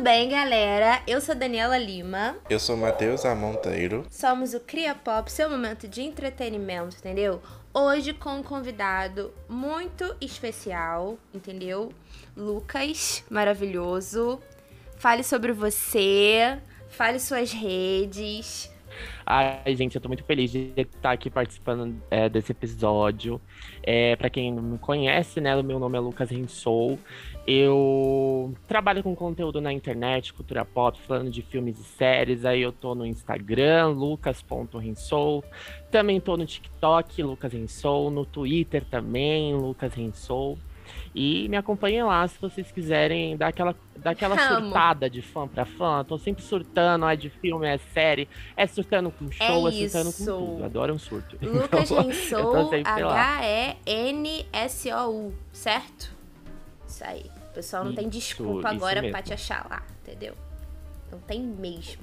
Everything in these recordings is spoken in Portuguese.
bem, galera? Eu sou Daniela Lima. Eu sou Matheus Amonteiro. Somos o Cria Pop, seu momento de entretenimento, entendeu? Hoje com um convidado muito especial, entendeu? Lucas, maravilhoso. Fale sobre você, fale suas redes. Ai, gente, eu tô muito feliz de estar aqui participando é, desse episódio. É, para quem não me conhece, né, o meu nome é Lucas Rensou. Eu trabalho com conteúdo na internet, cultura pop, falando de filmes e séries. Aí eu tô no Instagram, lucas.rensou. Também tô no TikTok, Lucas Rensou. No Twitter também, Lucas Rensou. E me acompanhem lá se vocês quiserem dar aquela, dar aquela surtada de fã pra fã. Tô sempre surtando, é de filme, é série, é surtando com show, é, é surtando com tudo. Adoro um surto. Lucas então, H-E-N-S-O-U, certo? Isso aí. O pessoal não isso, tem desculpa agora pra te achar lá, entendeu? Não tem mesmo.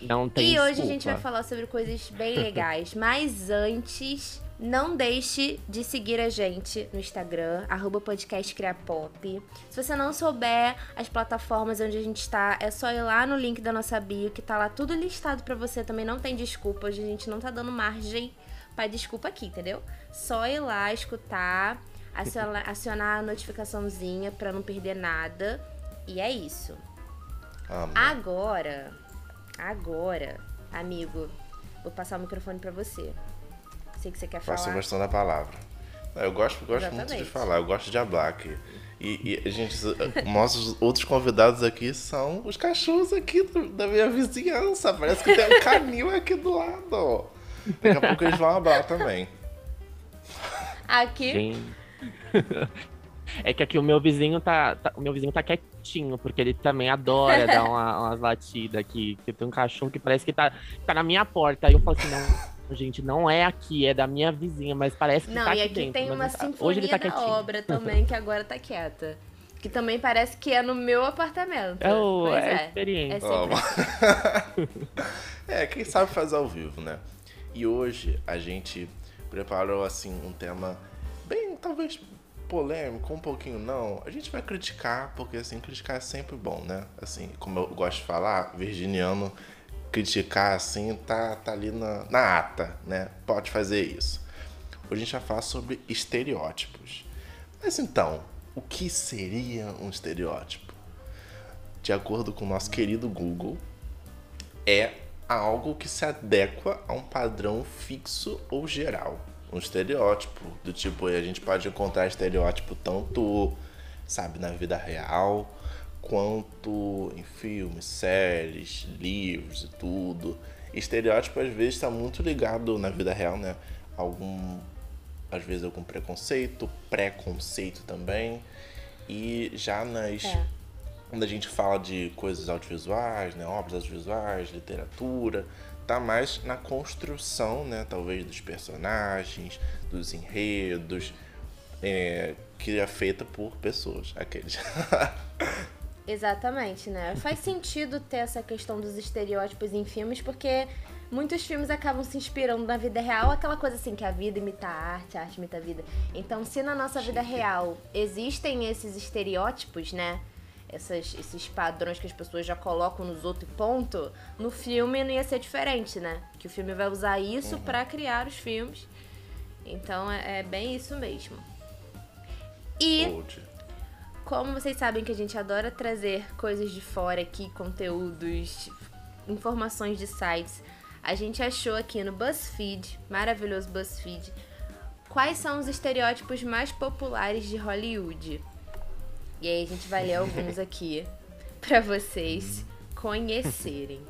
Não tem E desculpa. hoje a gente vai falar sobre coisas bem legais. Mas antes, não deixe de seguir a gente no Instagram, arroba podcastcriapop. Se você não souber as plataformas onde a gente está, é só ir lá no link da nossa bio, que tá lá tudo listado para você. Também não tem desculpa, hoje a gente não tá dando margem pra desculpa aqui, entendeu? Só ir lá, escutar acionar, acionar a notificaçãozinha para não perder nada. E é isso. Amor. Agora, agora, amigo, vou passar o microfone para você. Sei que você quer falar. Faço gostando da palavra. Eu gosto, gosto muito de falar, eu gosto de hablar aqui. E, e gente, nossos outros convidados aqui são os cachorros aqui da minha vizinhança. Parece que tem um canil aqui do lado. Daqui a pouco eles vão hablar também. Aqui. Gente. É que aqui o meu vizinho tá, tá, o meu vizinho tá quietinho, porque ele também adora dar uma, umas latidas aqui. Que tem um cachorro que parece que tá, tá na minha porta. Aí eu falo assim, não, gente, não é aqui, é da minha vizinha, mas parece que não, tá aqui e aqui dentro. tem uma tá, sinfonia hoje ele tá da quietinho. obra também, que agora tá quieta. Que também parece que é no meu apartamento. É, o, pois é, é. experiência. É sempre assim. é, quem sabe faz ao vivo, né? E hoje a gente preparou assim um tema bem, talvez polêmico, um pouquinho não. A gente vai criticar, porque assim, criticar é sempre bom, né? Assim, como eu gosto de falar, virginiano, criticar assim, tá, tá ali na, na ata, né? Pode fazer isso. Hoje a gente vai falar sobre estereótipos. Mas então, o que seria um estereótipo? De acordo com o nosso querido Google, é algo que se adequa a um padrão fixo ou geral um estereótipo. Do tipo, a gente pode encontrar estereótipo tanto, sabe, na vida real, quanto em filmes, séries, livros e tudo. Estereótipo às vezes está muito ligado na vida real, né? Algum, às vezes algum preconceito, preconceito também. E já nas. É. Quando a gente fala de coisas audiovisuais, né? Obras audiovisuais, literatura, tá mais na construção, né, talvez dos personagens, dos enredos, é, que é feita por pessoas, aqueles. Exatamente, né? Faz sentido ter essa questão dos estereótipos em filmes, porque muitos filmes acabam se inspirando na vida real, aquela coisa assim que a vida imita a arte, a arte imita a vida. Então, se na nossa vida real existem esses estereótipos, né? essas, esses padrões que as pessoas já colocam nos outros ponto, no filme não ia ser diferente, né? Que o filme vai usar isso uhum. para criar os filmes. Então é, é, bem isso mesmo. E como vocês sabem que a gente adora trazer coisas de fora aqui, conteúdos, informações de sites, a gente achou aqui no BuzzFeed, maravilhoso BuzzFeed, quais são os estereótipos mais populares de Hollywood. E aí a gente vai ler alguns aqui para vocês conhecerem.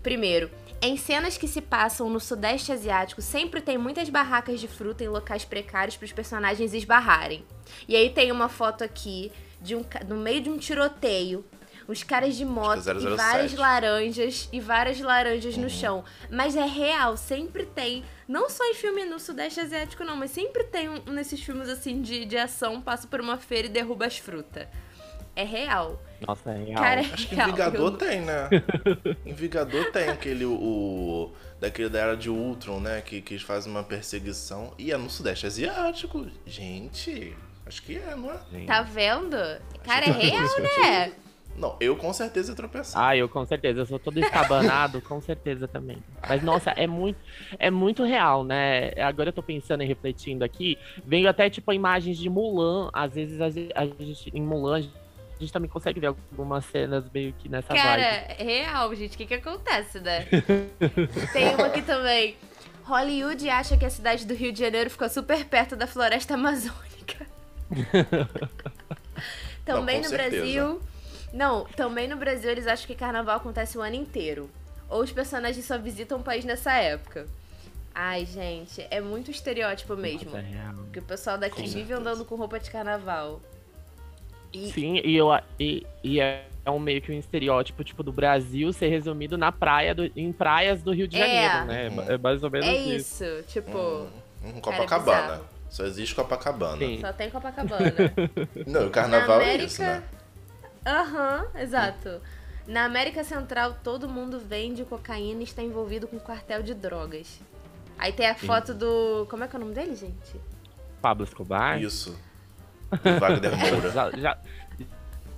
Primeiro, em cenas que se passam no Sudeste Asiático, sempre tem muitas barracas de fruta em locais precários para os personagens esbarrarem. E aí tem uma foto aqui de um no meio de um tiroteio, Os caras de moto é e 007. várias laranjas e várias laranjas no chão. Mas é real, sempre tem. Não só em filme no Sudeste Asiático, não, mas sempre tem um, nesses filmes assim de, de ação, passa por uma feira e derruba as frutas. É real. Nossa, é real. Cara, é Acho que em real. Vingador Eu- tem, né? em Vingador tem aquele, o... Daquele da Era de Ultron, né? Que, que fazem uma perseguição. E é no Sudeste Asiático. Gente, acho que é, não é? Gente. Tá vendo? Cara, é Acho que real, tá né? Não, eu com certeza tropeçar. Ah, eu com certeza, eu sou todo escabanado, com certeza também. Mas nossa, é muito, é muito real, né? Agora eu tô pensando e refletindo aqui, veio até tipo imagens de Mulan, às vezes a gente, a gente- em Mulan a gente também consegue ver algumas cenas meio que nessa Cara, vibe. é real, gente. O que que acontece, né? Tem uma aqui também. Hollywood acha que a cidade do Rio de Janeiro ficou super perto da floresta amazônica. também com no certeza. Brasil. Não, também no Brasil eles acham que carnaval acontece o ano inteiro. Ou os personagens só visitam o país nessa época. Ai, gente, é muito estereótipo mesmo. Nossa, é. Que o pessoal daqui Com vive certeza. andando com roupa de carnaval. E, Sim, e, eu, e, e é é um meio que um estereótipo tipo do Brasil ser resumido na praia do- em praias do Rio de É. Janeiro, né? Uhum. É mais ou menos é isso. isso, tipo, Hum, é Copacabana. Só existe Copacabana. Sim. só tem Copacabana. Não, e o carnaval Na é América- isso, né? Aham, exato. Na América Central, todo mundo vende cocaína e está envolvido com quartel de drogas. Aí tem a foto do. Como é que é o nome dele, gente? Pablo Escobar. Isso. Do Wagner Moura. já, já,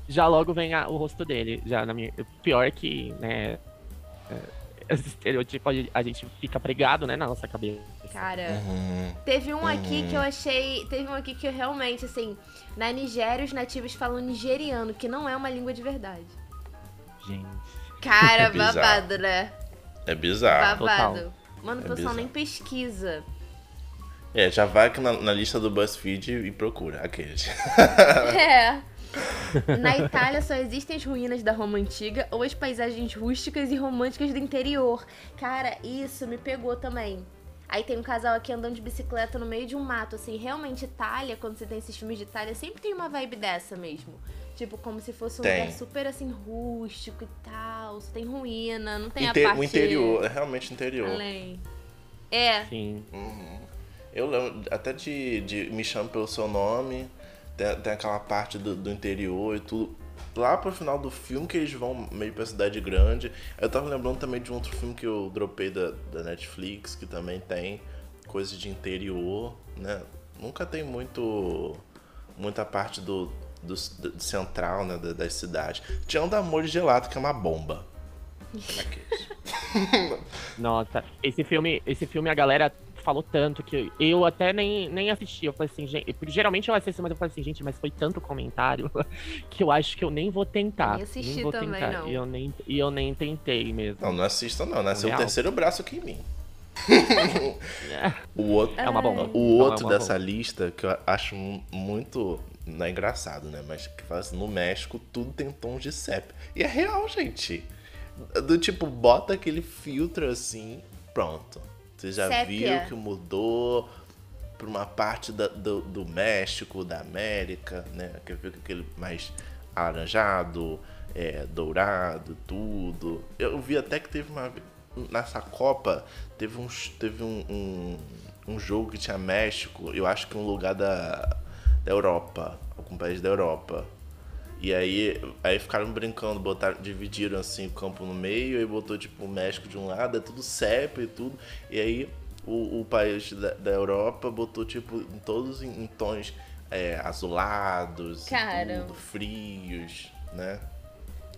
já logo vem a- o rosto dele. Já na minha, pior que, né? é, Esse estereotipo a gente- fica pregado, né, na nossa cabeça. Cara, Uhum. teve um aqui que eu achei. Teve um aqui que eu realmente, assim. Na Nigéria, os nativos falam nigeriano, que não é uma língua de verdade. Gente. Cara, Bizarro. babado, né? É bizarro. Babado. Mano, o É pessoal bizarro. nem pesquisa. É, já vai aqui na, na lista do BuzzFeed e procura aqueles. É. Na Itália só existem as ruínas da Roma antiga ou as paisagens rústicas e românticas do interior. Cara, isso me pegou também. Aí tem um casal aqui andando de bicicleta no meio de um mato, assim, realmente Itália, quando você tem esses filmes de Itália, sempre tem uma vibe dessa mesmo. Tipo, como se fosse um Tem. lugar super assim rústico e tal, tem ruína, não tem Inte- a parte O interior, é realmente interior. além. É, Sim. Uhum. Eu lembro até de, de Me Chame Pelo Seu Nome, tem, tem aquela parte do, do interior e tudo. Lá pro final do filme que eles vão meio pra cidade grande. Eu tava lembrando também de um outro filme que eu dropei da, da Netflix, que também tem coisas de interior, né? Nunca tem muito muita parte do, do, do central, né, da- das cidades. Tinha um da Amor Gelato, que é uma bomba. Nossa, esse filme, esse filme a galera falou tanto que eu até nem, nem assisti. Eu falei assim, gente, geralmente eu assisto, mas eu falei assim, gente, mas foi tanto comentário que eu acho que eu nem vou tentar. Nem assisti vou também, tentar. não. E eu nem, e eu nem tentei mesmo. Não, não assista não, nasceu o Real. terceiro braço aqui em mim. o outro, É uma bomba. o Não, é outro uma dessa bomba. lista que eu acho mu- muito. Não é engraçado, né? Mas que fala assim, no México tudo tem tons de sépia. E é real, gente. Do tipo, bota aquele filtro assim, pronto. Você já Sépia. viu que mudou pra uma parte da- do, do México, da América, né? Que fica aquele mais alaranjado, é, dourado, tudo. Eu vi até que teve uma. Nessa Copa, teve, um, teve um, um, um jogo que tinha México, eu acho que um lugar da, da Europa, algum país da Europa. E aí, aí ficaram brincando, botaram, dividiram assim o campo no meio, aí botou tipo o México de um lado, é tudo CEP e tudo. E aí o, o país da, da Europa botou tipo todos em, em tons é, azulados, tudo, frios, né?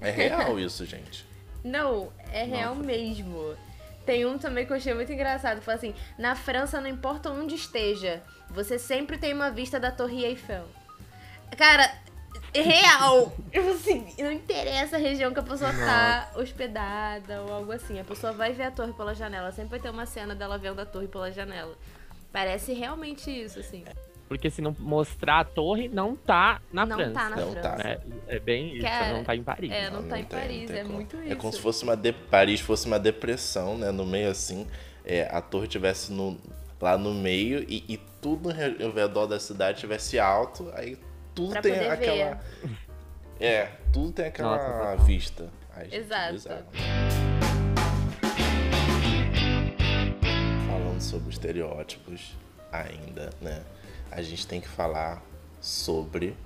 É real isso, gente. Não, é real mesmo. Tem um também que eu achei muito engraçado. Foi assim: na França, não importa onde esteja, você sempre tem uma vista da Torre Eiffel. Cara, real. Tipo assim, não interessa a região que a pessoa tá hospedada ou algo assim. A pessoa vai ver a torre pela janela. Sempre vai ter uma cena dela vendo a torre pela janela. Parece realmente isso, assim. Porque se não mostrar a torre, não tá na Não França. tá na Não França. tá. né? É bem isso, Cara, não tá em Paris. é, não tá em tem, Paris, é como. muito É como isso. se fosse uma de... Paris fosse uma depressão, né? No meio assim, é, a torre tivesse no... lá no meio e, e tudo ao redor da cidade tivesse alto, aí tudo Pra tem poder aquela. É, tudo tem aquela Nossa, vista. Ai, gente, Exato. Bizarro. Falando sobre estereótipos ainda, né? A gente tem que falar sobre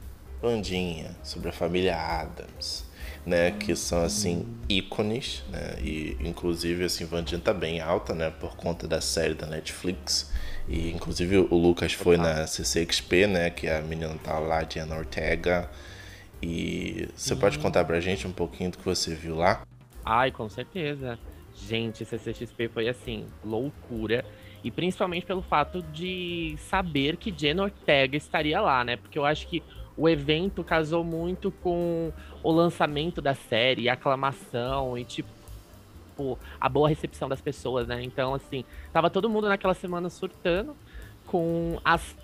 Vandinha, sobre a família Adams, né? Que são, assim, ícones, né? E, inclusive, assim, Vandinha tá bem alta, né? Por conta da série da Netflix. E, inclusive, o Lucas foi na CCXP, né? Que a menina tá lá, Diana Ortega. E você pode contar pra gente um pouquinho do que você viu lá? Ai, com certeza. Gente, CCXP foi assim, loucura. E principalmente pelo fato de saber que Jen Ortega estaria lá, né? Porque eu acho que o evento casou muito com o lançamento da série, a aclamação e tipo a boa recepção das pessoas, né? Então, assim, tava todo mundo naquela semana surtando com as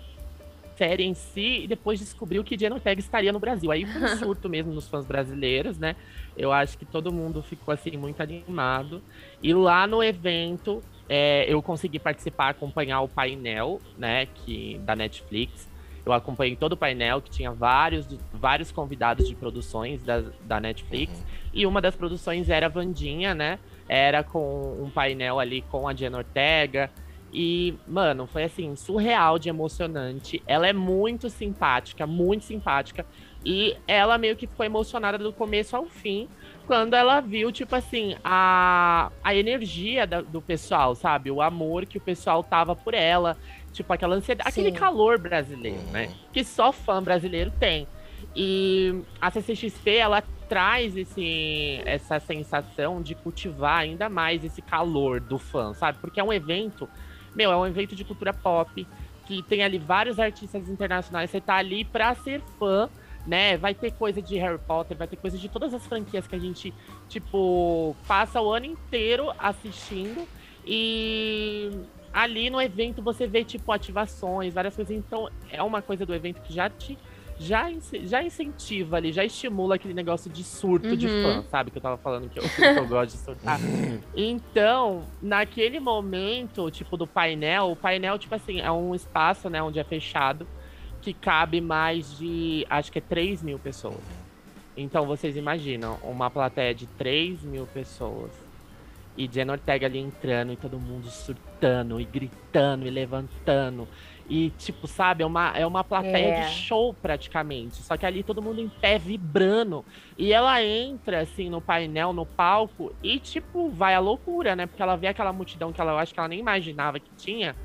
série em si e depois descobriu que Jenna Ortega estaria no Brasil. Aí foi um surto mesmo nos fãs brasileiros, né? Eu acho que todo mundo ficou assim muito animado. E lá no evento é, eu consegui participar, acompanhar o painel, né, que da Netflix. Eu acompanhei todo o painel que tinha vários, vários convidados de produções da, da Netflix. Uhum. E uma das produções era a Vandinha, né? Era com um painel ali com a Jenna Ortega, e, mano, foi assim, surreal de emocionante. Ela é muito simpática, muito simpática. E ela meio que ficou emocionada do começo ao fim, quando ela viu, tipo assim, a, a energia da, do pessoal, sabe? O amor que o pessoal tava por ela. Tipo, aquela ansiedade, aquele calor brasileiro, né? Que só fã brasileiro tem. E a CCXP, ela traz esse, essa sensação de cultivar ainda mais esse calor do fã, sabe? Porque é um evento meu, é um evento de cultura pop, que tem ali vários artistas internacionais. Você tá ali pra ser fã, né? Vai ter coisa de Harry Potter, vai ter coisa de todas as franquias que a gente, tipo, passa o ano inteiro assistindo. E ali no evento você vê, tipo, ativações, várias coisas. Então, é uma coisa do evento que já te já, já incentiva ali, já estimula aquele negócio de surto uhum. de fã, sabe? Que eu tava falando que eu, que eu gosto de surtar. então, naquele momento, tipo, do painel, o painel, tipo assim, é um espaço, né, onde é fechado, que cabe mais de, acho que é 3 mil pessoas. Então, vocês imaginam, uma plateia de 3 mil pessoas. E Jen Ortega ali entrando e todo mundo surtando e gritando e levantando e, tipo, sabe, é uma, é uma plateia é. de show praticamente. Só que ali todo mundo em pé vibrando. E ela entra, assim, no painel, no palco, e, tipo, vai à loucura, né? Porque ela vê aquela multidão que ela eu acho que ela nem imaginava que tinha.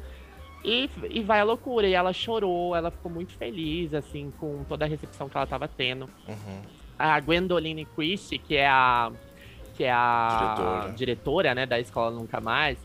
E, e vai à loucura. E ela chorou, ela ficou muito feliz, assim, com toda a recepção que ela tava tendo. Uhum. A Gwendoline Christie, que é a. Que é a diretora. diretora, né, da Escola Nunca Mais,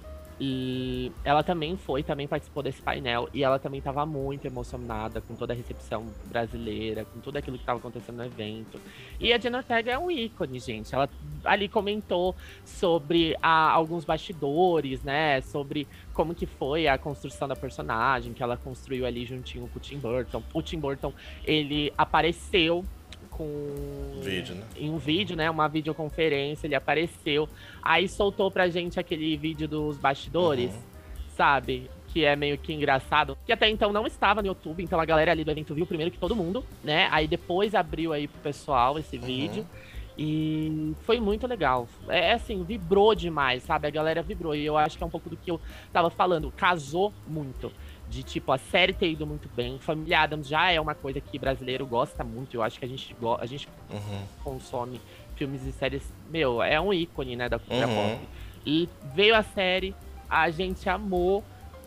e ela também foi, também participou desse painel e ela também estava muito emocionada com toda a recepção brasileira, com tudo aquilo que estava acontecendo no evento. E a Jenna Ortega é um ícone, gente. Ela ali comentou sobre a, alguns bastidores, né? Sobre como que foi a construção da personagem, que ela construiu ali juntinho com o Tim Burton. O Tim Burton, ele apareceu com. Vídeo, né? Em um vídeo, né? Uma videoconferência, ele apareceu. Aí soltou pra gente aquele vídeo dos bastidores, uhum. sabe? Que é meio que engraçado. Que até então não estava no YouTube, então a galera ali do evento viu primeiro que todo mundo, né? Aí depois abriu aí pro pessoal esse uhum. vídeo. E foi muito legal. É, é assim, vibrou demais, sabe? A galera vibrou. E eu acho que é um pouco do que eu tava falando. Casou muito de tipo a série ter ido muito bem. Família Adams já é uma coisa que brasileiro gosta muito. Eu acho que a gente, a gente uhum. consome filmes e séries. Meu, é um ícone, né, da cultura uhum. pop. E veio a série, a gente amou,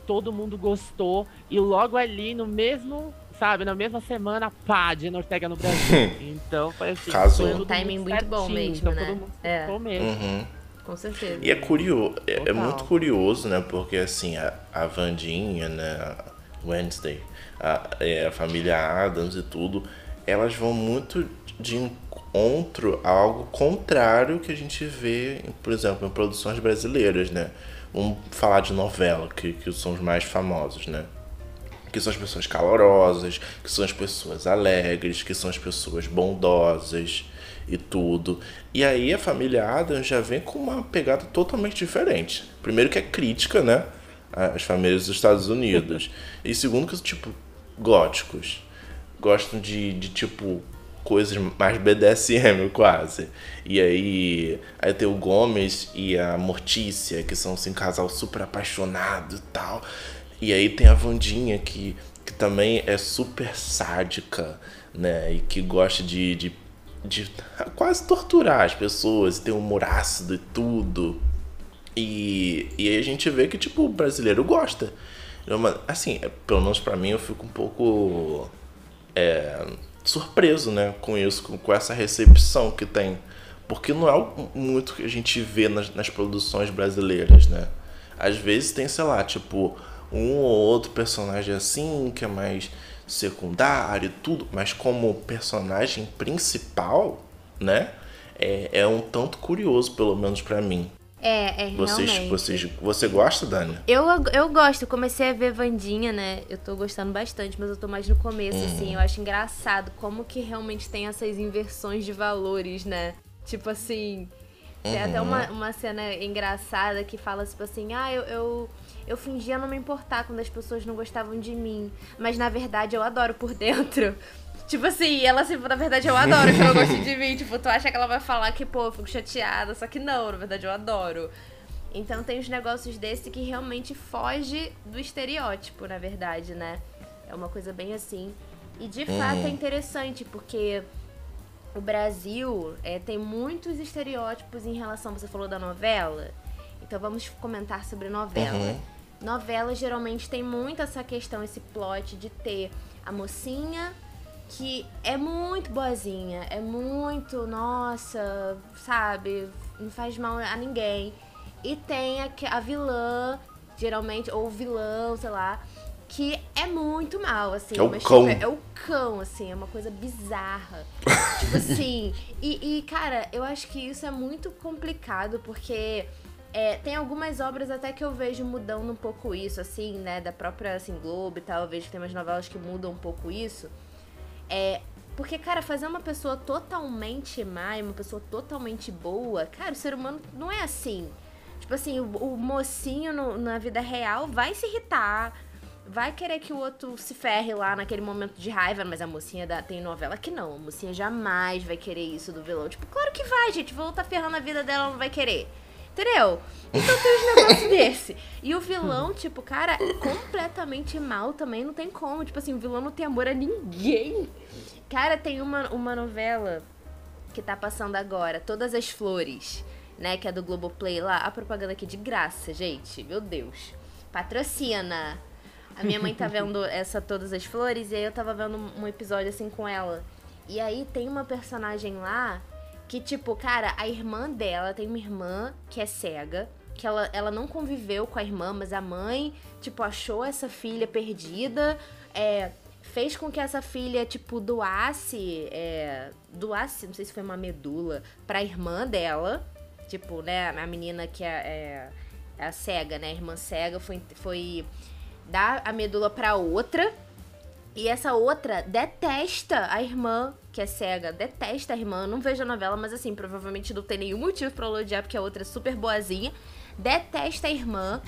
todo mundo gostou. E logo ali, no mesmo, sabe, na mesma semana, pá, Jenna Ortega no Brasil. então foi assim. Casou. Foi um timing muito bom mesmo, então, né? Todo mundo é. mesmo. Uhum. Com certeza. E é curioso, é, é, muito curioso, né? Porque assim, a, a Vandinha, né? A Wednesday, a, é, a família Adams e tudo, elas vão muito de encontro a algo contrário que a gente vê, por exemplo, em produções brasileiras, né? Vamos falar de novela, que, que são os mais famosos, né? Que são as pessoas calorosas, que são as pessoas alegres, que são as pessoas bondosas, e tudo. E aí a família Adams já vem com uma pegada totalmente diferente. Primeiro que é crítica, né? As famílias dos Estados Unidos. E segundo que, tipo, góticos. Gostam de, de tipo, coisas mais BDSM quase. E aí, aí tem o Gomes e a Mortícia, que são assim, um casal super apaixonado e tal. E aí tem a Vandinha, que, que também é super sádica, né? E que gosta de, de, de quase torturar as pessoas, tem humor ácido e tudo. E, e aí a gente vê que, tipo, o brasileiro gosta. Assim, pelo menos pra mim, eu fico um pouco é, surpreso, né, com isso, com, com, essa recepção que tem. Porque não é muito que a gente vê nas, nas produções brasileiras, né? Às vezes tem, sei lá, tipo, um ou outro personagem assim, que é mais secundário e tudo, mas como personagem principal, né? É, é um tanto curioso, pelo menos para mim. É, é vocês, realmente. Vocês, você gosta, Dani? Eu, eu gosto, comecei a ver Vandinha, né? Eu tô gostando bastante, mas eu tô mais no começo, uhum. assim. Eu acho engraçado como que realmente tem essas inversões de valores, né? Tipo assim, tem uhum. até uma, uma cena engraçada que fala, tipo assim, ah, eu, eu, eu fingia não me importar quando as pessoas não gostavam de mim. Mas na verdade eu adoro por dentro. Tipo assim, ela assim, na verdade eu adoro que ela goste de mim. Tipo, tu acha que ela vai falar que, pô, eu fico chateada, só que não, na verdade eu adoro. Então tem os negócios desse que realmente foge do estereótipo, na verdade, né? É uma coisa bem assim. E de uhum. fato é interessante, porque o Brasil é, tem muitos estereótipos em relação. Você falou da novela? Então vamos comentar sobre novela. Uhum. Novela geralmente tem muito essa questão, esse plot de ter a mocinha que é muito boazinha, é muito, nossa, sabe, não faz mal a ninguém. E tem a, a vilã, geralmente, ou vilão, sei lá, que é muito mal, assim. É o cão. Tipo, é o cão, assim, é uma coisa bizarra. tipo assim, e, e, cara, eu acho que isso é muito complicado, porque é, tem algumas obras até que eu vejo mudando um pouco isso, assim, né, da própria, assim, Globo e tal, eu vejo que tem umas novelas que mudam um pouco isso. É, porque, cara, fazer uma pessoa totalmente má e uma pessoa totalmente boa, cara, o ser humano não é assim. Tipo assim, o, o mocinho no, na vida real vai se irritar, vai querer que o outro se ferre lá naquele momento de raiva, mas a mocinha da, tem novela que não. A mocinha jamais vai querer isso do vilão. Tipo, claro que vai, gente. Vou estar tá ferrando a vida dela, não vai querer. Entendeu? Então tem uns negócios desse. E o vilão, tipo, cara, completamente mal também, não tem como. Tipo assim, o vilão não tem amor a ninguém. Cara, tem uma, uma novela que tá passando agora, Todas as Flores, né? Que é do Globoplay lá. A propaganda aqui de graça, gente. Meu Deus. Patrocina. A minha mãe tá vendo essa Todas as Flores e aí eu tava vendo um episódio assim com ela. E aí tem uma personagem lá que, tipo, cara, a irmã dela tem uma irmã que é cega, que ela, ela não conviveu com a irmã, mas a mãe, tipo, achou essa filha perdida, é, fez com que essa filha, tipo, doasse, é, doasse, não sei se foi uma medula, pra irmã dela, tipo, né, a menina que é, é a cega, né, a irmã cega foi, foi dar a medula pra outra, e essa outra detesta a irmã, que é cega, detesta a irmã. Não vejo a novela, mas assim, provavelmente não tem nenhum motivo pra odiar, porque a outra é super boazinha. Detesta a irmã.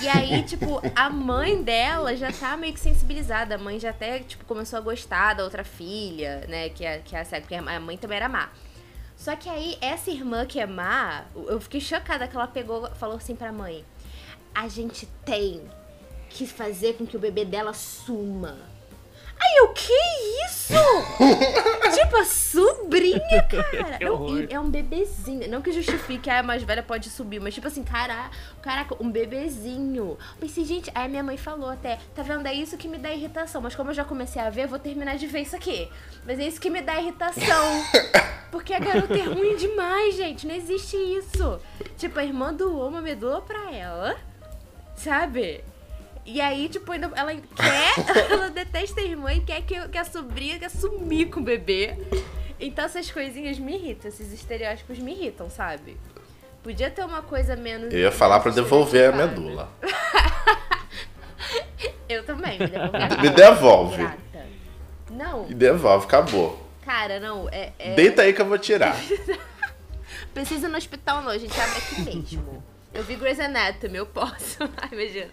e aí, tipo, a mãe dela já tá meio que sensibilizada. A mãe já até, tipo, começou a gostar da outra filha, né? Que é, que é a cega, porque a mãe também era má. Só que aí, essa irmã que é má, eu fiquei chocada que ela pegou, falou assim pra mãe: A gente tem que fazer com que o bebê dela suma Ai, o que isso? tipo, a sobrinha, cara. Não, é um bebezinho. Não que justifique, a mais velha pode subir, mas tipo assim, cara, caraca, um bebezinho. Pensei, gente, aí minha mãe falou até, tá vendo? É isso que me dá irritação. Mas como eu já comecei a ver, eu vou terminar de ver isso aqui. Mas é isso que me dá irritação. Porque a garota é ruim demais, gente. Não existe isso. Tipo, a irmã do homem me doa pra ela. Sabe? E aí, tipo, ainda ela quer, ela detesta a irmã e quer que, que a sobrinha quer sumir com o bebê. Então essas coisinhas me irritam, esses estereótipos me irritam, sabe? Podia ter uma coisa menos. Eu ia falar para devolver a medula. Eu também, me devolve. Me devolve. Não. Me devolve, acabou. Cara, não, é. é... Deita aí que eu vou tirar. Precisa no hospital não, a gente abre aqui mesmo. Eu vi Grey's Anatomy, eu posso. Ai, imagina.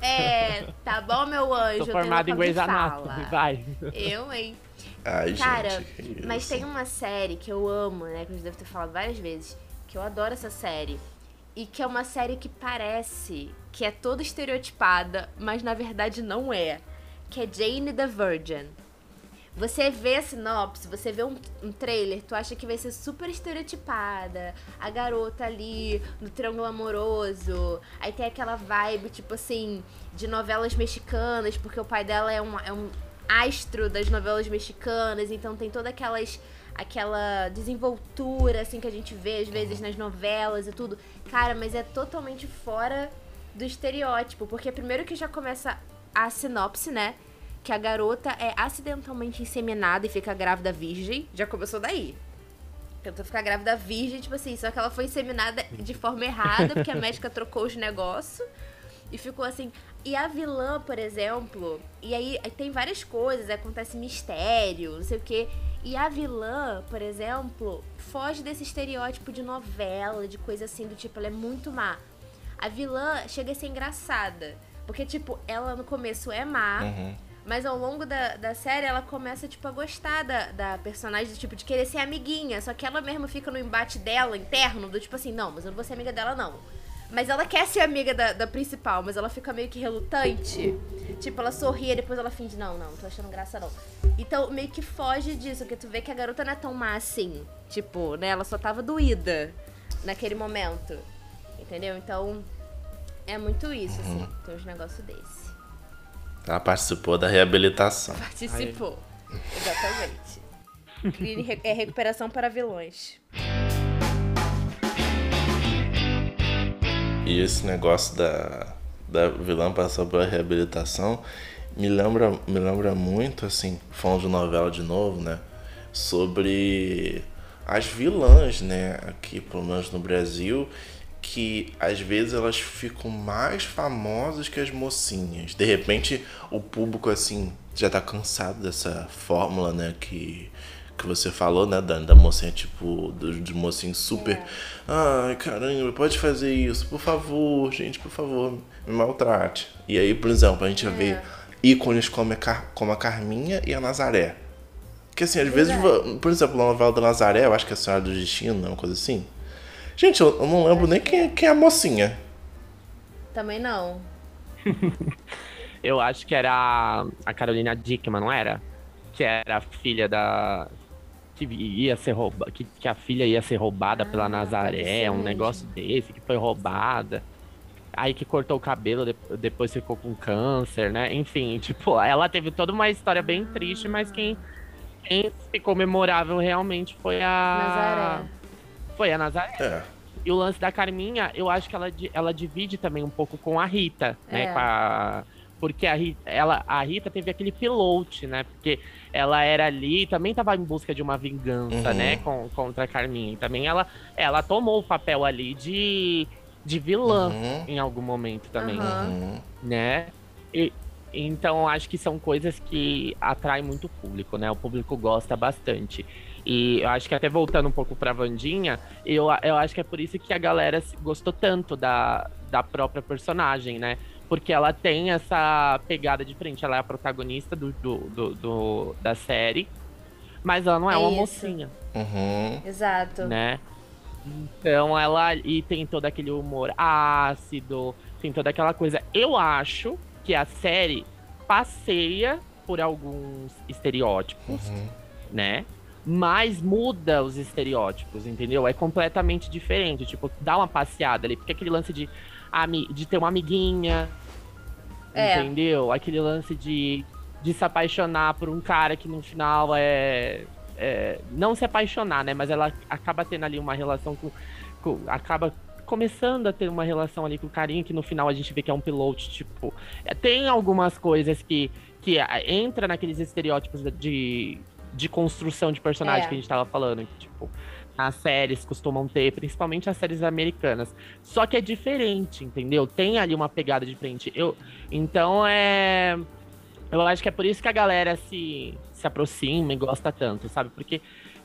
É, tá bom, meu anjo. Tô formado em Grey's Anatomy, vai. Eu, hein? Ai, Cara, gente, mas isso. tem uma série que eu amo, né? Que eu já devo ter falado várias vezes. Que eu adoro essa série. E que é uma série que parece que é toda estereotipada, mas na verdade não é. Que é Jane the Virgin. Você vê a sinopse, você vê um, um trailer, tu acha que vai ser super estereotipada. A garota ali no triângulo amoroso. Aí tem aquela vibe, tipo assim, de novelas mexicanas, porque o pai dela é um, é um astro das novelas mexicanas, então tem toda aquelas aquela desenvoltura assim que a gente vê às vezes nas novelas e tudo. Cara, mas é totalmente fora do estereótipo, porque primeiro que já começa a sinopse, né? Que a garota é acidentalmente inseminada e fica grávida virgem. Já começou daí. Tentou ficar grávida virgem, tipo assim, só que ela foi inseminada de forma errada, porque a médica trocou os negócios. E ficou assim. E a vilã, por exemplo, e aí tem várias coisas, acontece mistério, não sei o quê. E a vilã, por exemplo, foge desse estereótipo de novela, de coisa assim, do tipo, ela é muito má. A vilã chega a ser engraçada. Porque, tipo, ela no começo é má, Uhum. Mas ao longo da, da série ela começa, tipo, a gostar da, da personagem, tipo, de querer ser amiguinha. Só que ela mesma fica no embate dela, interno, do tipo assim, não, mas eu não vou ser amiga dela, não. Mas ela quer ser amiga da, da principal, mas ela fica meio que relutante. Tipo, ela sorri e depois ela finge, não, não, tô achando graça não. Então, meio que foge disso, porque tu vê que a garota não é tão má assim. Tipo, né, ela só tava doída naquele momento. Entendeu? Então, é muito isso, assim. Tem uns negócios desse. Ela participou da reabilitação. Participou. Exatamente. Clínica re- É recuperação para vilões. E esse negócio da, da vilã passar pela reabilitação me lembra, me lembra muito, assim, falando de novela de novo, né? Sobre as vilãs, né? Aqui, pelo menos no Brasil, que às vezes elas ficam mais famosas que as mocinhas. De repente, o público, assim, já tá cansado dessa fórmula, né? Que que você falou, né, Dani, da mocinha, tipo, do, do mocinho super. Ai, caramba, pode fazer isso, por favor, gente, por favor, me maltrate. E aí, por exemplo, a gente É. vê ícones como a, Car- como a Carminha e a Nazaré. Que assim, às vezes, Verdade. vo- por exemplo, na novela da Nazaré, eu acho que é a Senhora do Destino, uma coisa assim. Gente, eu, eu não lembro nem quem, quem é a mocinha. Também não. Eu acho que era a- Carolina Dickman, não era? Que era a filha da. Que ia ser roubada. Que, que a filha ia ser roubada Ah, pela Nazaré, um negócio desse, que foi roubada. Aí que cortou o cabelo, de- depois ficou com câncer, né? Enfim, tipo, ela teve toda uma história bem triste, mas quem, quem ficou memorável realmente foi a. Nazaré. Foi a Nazaré. É. E o lance da Carminha, eu acho que ela, ela divide também um pouco com a Rita, né? É. Com a- porque a Rita, ela, a Rita teve aquele pilote, né? Porque ela era ali, também tava em busca de uma vingança, Uhum. né? Com, contra a Carminha. E também ela, ela tomou o papel ali de, de vilã Uhum. em algum momento também. Uhum. né? E, então acho que são coisas que atraem muito o público, né? O público gosta bastante. E eu acho que até voltando um pouco pra Vandinha, eu, eu acho que é por isso que a galera se- gostou tanto da, da própria personagem, né? Porque ela tem essa pegada de frente, ela é a protagonista do, do, do- do- da série, mas ela não é, É uma isso. mocinha Uhum. Exato. né? Então ela e tem todo aquele humor ácido, tem toda aquela coisa. Eu acho que a série passeia por alguns estereótipos, Uhum. né? Mas muda os estereótipos, entendeu? É completamente diferente. Tipo, dá uma passeada ali, porque aquele lance de, de ter uma amiguinha, É. entendeu? Aquele lance de, de se apaixonar por um cara que no final é, é, Não se apaixonar, né? Mas ela acaba tendo ali uma relação com. com- acaba começando a ter uma relação ali com o carinha, que no final a gente vê que é um piloto, tipo. é, Tem algumas coisas que, que ah, entra naqueles estereótipos de, de construção de personagem É. que a gente tava falando. que, Tipo, as séries costumam ter, principalmente as séries americanas. Só que é diferente, entendeu? Tem ali uma pegada diferente. Eu, então é. Eu acho que é por isso que a galera se, se aproxima e gosta tanto, sabe? Porque,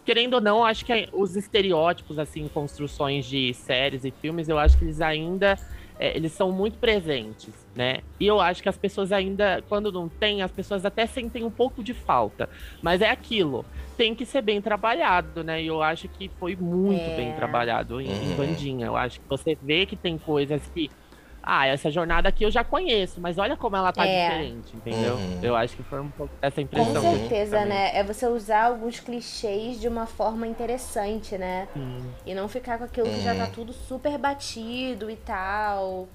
querendo ou não, eu acho que os estereótipos, assim, construções de séries e filmes, eu acho que eles ainda é, eles são muito presentes, né? E eu acho que as pessoas ainda, quando não tem, as pessoas até sentem um pouco de falta. Mas é aquilo, tem que ser bem trabalhado, né? E eu acho que foi muito é. bem trabalhado em, em Bandinha. Eu acho que você vê que tem coisas que ah, essa jornada aqui eu já conheço, mas olha como ela tá é. diferente, entendeu? Uhum. Eu acho que foi um pouco essa impressão. Com certeza, né? É você usar alguns clichês de uma forma interessante, né? E não ficar com aquilo que já tá uhum. tudo super batido e tal.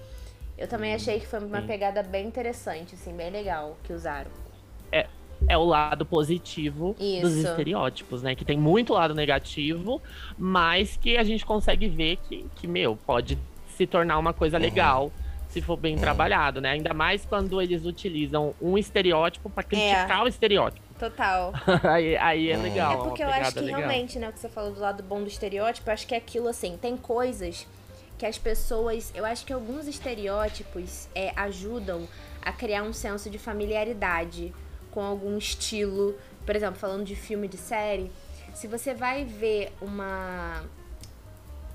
Eu também achei que foi uma Sim. pegada bem interessante, assim, bem legal que usaram. É, é o lado positivo Isso. dos estereótipos, né? Que tem muito lado negativo, mas que a gente consegue ver que, que meu, pode se tornar uma coisa uhum. legal se for bem uhum. trabalhado, né? Ainda mais quando eles utilizam um estereótipo para criticar é. o estereótipo. Total. aí, aí é uhum. legal. É porque eu acho que legal. realmente, né, o que você falou do lado bom do estereótipo, eu acho que é aquilo assim, tem coisas que as pessoas. Eu acho que alguns estereótipos é, ajudam a criar um senso de familiaridade com algum estilo. Por exemplo, falando de filme de série, se você vai ver uma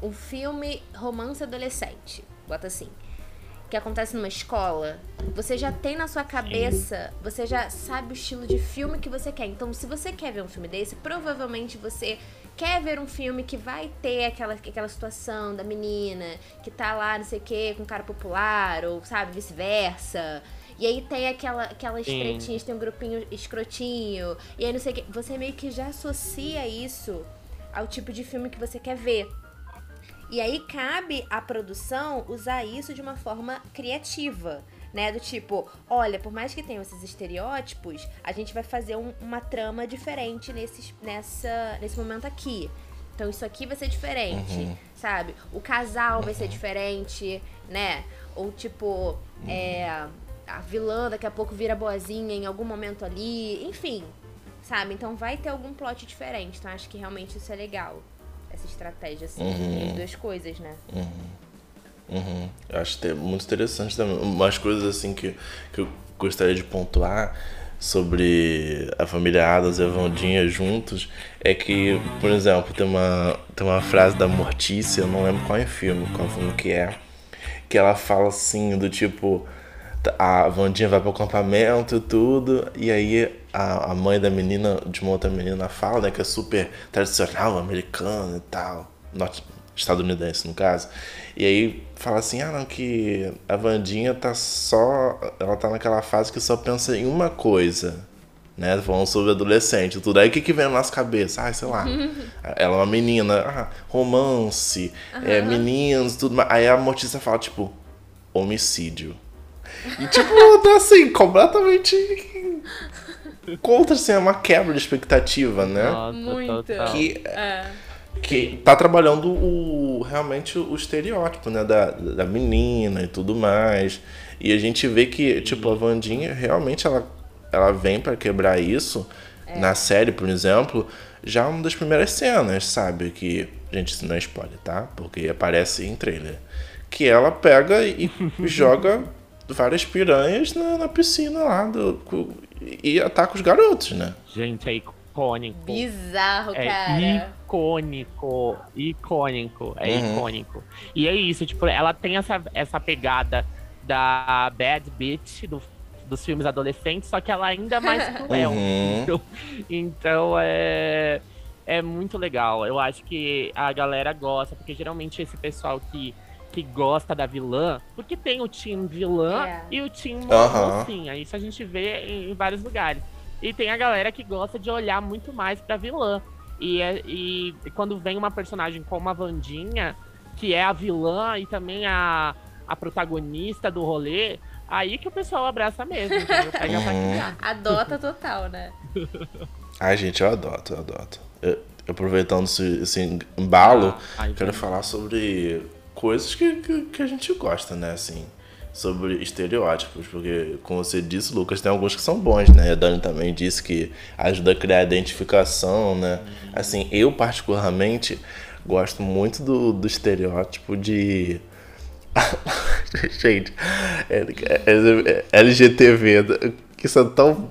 um filme romance adolescente, bota assim, que acontece numa escola, você já tem na sua cabeça, você já sabe o estilo de filme que você quer. Então, se você quer ver um filme desse, provavelmente você quer ver um filme que vai ter aquela, aquela situação da menina que tá lá, não sei o quê, com cara popular, ou sabe, vice-versa. E aí tem aquela, aquelas Sim. tretinhas, tem um grupinho escrotinho, e aí não sei o quê. Você meio que já associa isso ao tipo de filme que você quer ver. E aí cabe à produção usar isso de uma forma criativa. Né, do tipo, olha, por mais que tenham esses estereótipos, a gente vai fazer um, uma trama diferente nesse, nessa, nesse momento aqui. Então isso aqui vai ser diferente, uhum. sabe? O casal vai ser diferente, né? Ou tipo, uhum. é, a vilã daqui a pouco vira boazinha em algum momento ali, enfim, sabe? Então vai ter algum plot diferente. Então acho que realmente isso é legal essa estratégia, assim, uhum. as duas coisas, né? Uhum. Uhum. Acho que é muito interessante também. Umas coisas assim que, que eu gostaria de pontuar sobre a família Adams e a Vandinha juntos é que, por exemplo, tem uma, tem uma frase da Mortícia, eu não lembro qual é o filme, qual filme que é, que ela fala assim, do tipo, a Vandinha vai pro acampamento e tudo, e aí a, a mãe da menina, de uma outra menina, fala, né, que é super tradicional, americano e tal, norte, estadunidense no caso. E aí fala assim, ah não, que a Vandinha tá só. Ela tá naquela fase que só pensa em uma coisa. Né? Falando sobre adolescente tudo. Aí o que, que vem na nossa cabeça? Ah, sei lá. ela é uma menina, ah, romance, uhum. é, meninos, tudo mais. Aí a Mortícia fala, tipo, homicídio. E tipo, tá assim, completamente contra assim, é uma quebra de expectativa, né? Nossa, Muito. Que, é. que tá trabalhando o, realmente o estereótipo, né? Da, da menina e tudo mais. E a gente vê que, tipo, a Vandinha realmente ela, ela vem para quebrar isso. É. Na série, por exemplo, já uma das primeiras cenas, sabe? Que, gente, isso não é spoiler, tá? Porque aparece em trailer. Que ela pega e joga várias piranhas na, na piscina lá do, e ataca os garotos, né? Gente, é icônico. Bizarro, é cara. Icônico, icônico, é uhum. icônico. E é isso, tipo, ela tem essa, essa pegada da Bad Bitch do, dos filmes adolescentes, só que ela ainda é mais cruel. Uhum. Então, então é, é muito legal. Eu acho que a galera gosta, porque geralmente esse pessoal que que gosta da vilã, porque tem o time vilã é. e o time mocinha. Isso a gente vê em, em, vários lugares. E tem a galera que gosta de olhar muito mais pra vilã. E, é, e, e quando vem uma personagem como a Vandinha, que é a vilã e também a, a protagonista do rolê, aí que o pessoal abraça mesmo, entendeu? Pega uhum. Adota total, né? Ai, gente, eu adoto, eu adoto. Eu, aproveitando esse, esse embalo, ah, quero falar sobre coisas que, que, que, a gente gosta, né? Assim, sobre estereótipos, porque, como você disse, Lucas, tem alguns que são bons, né? A Dani também disse que ajuda a criar identificação, né? Assim, eu particularmente gosto muito do, do estereótipo de. gente, é, é, é, LGTV, que são tão.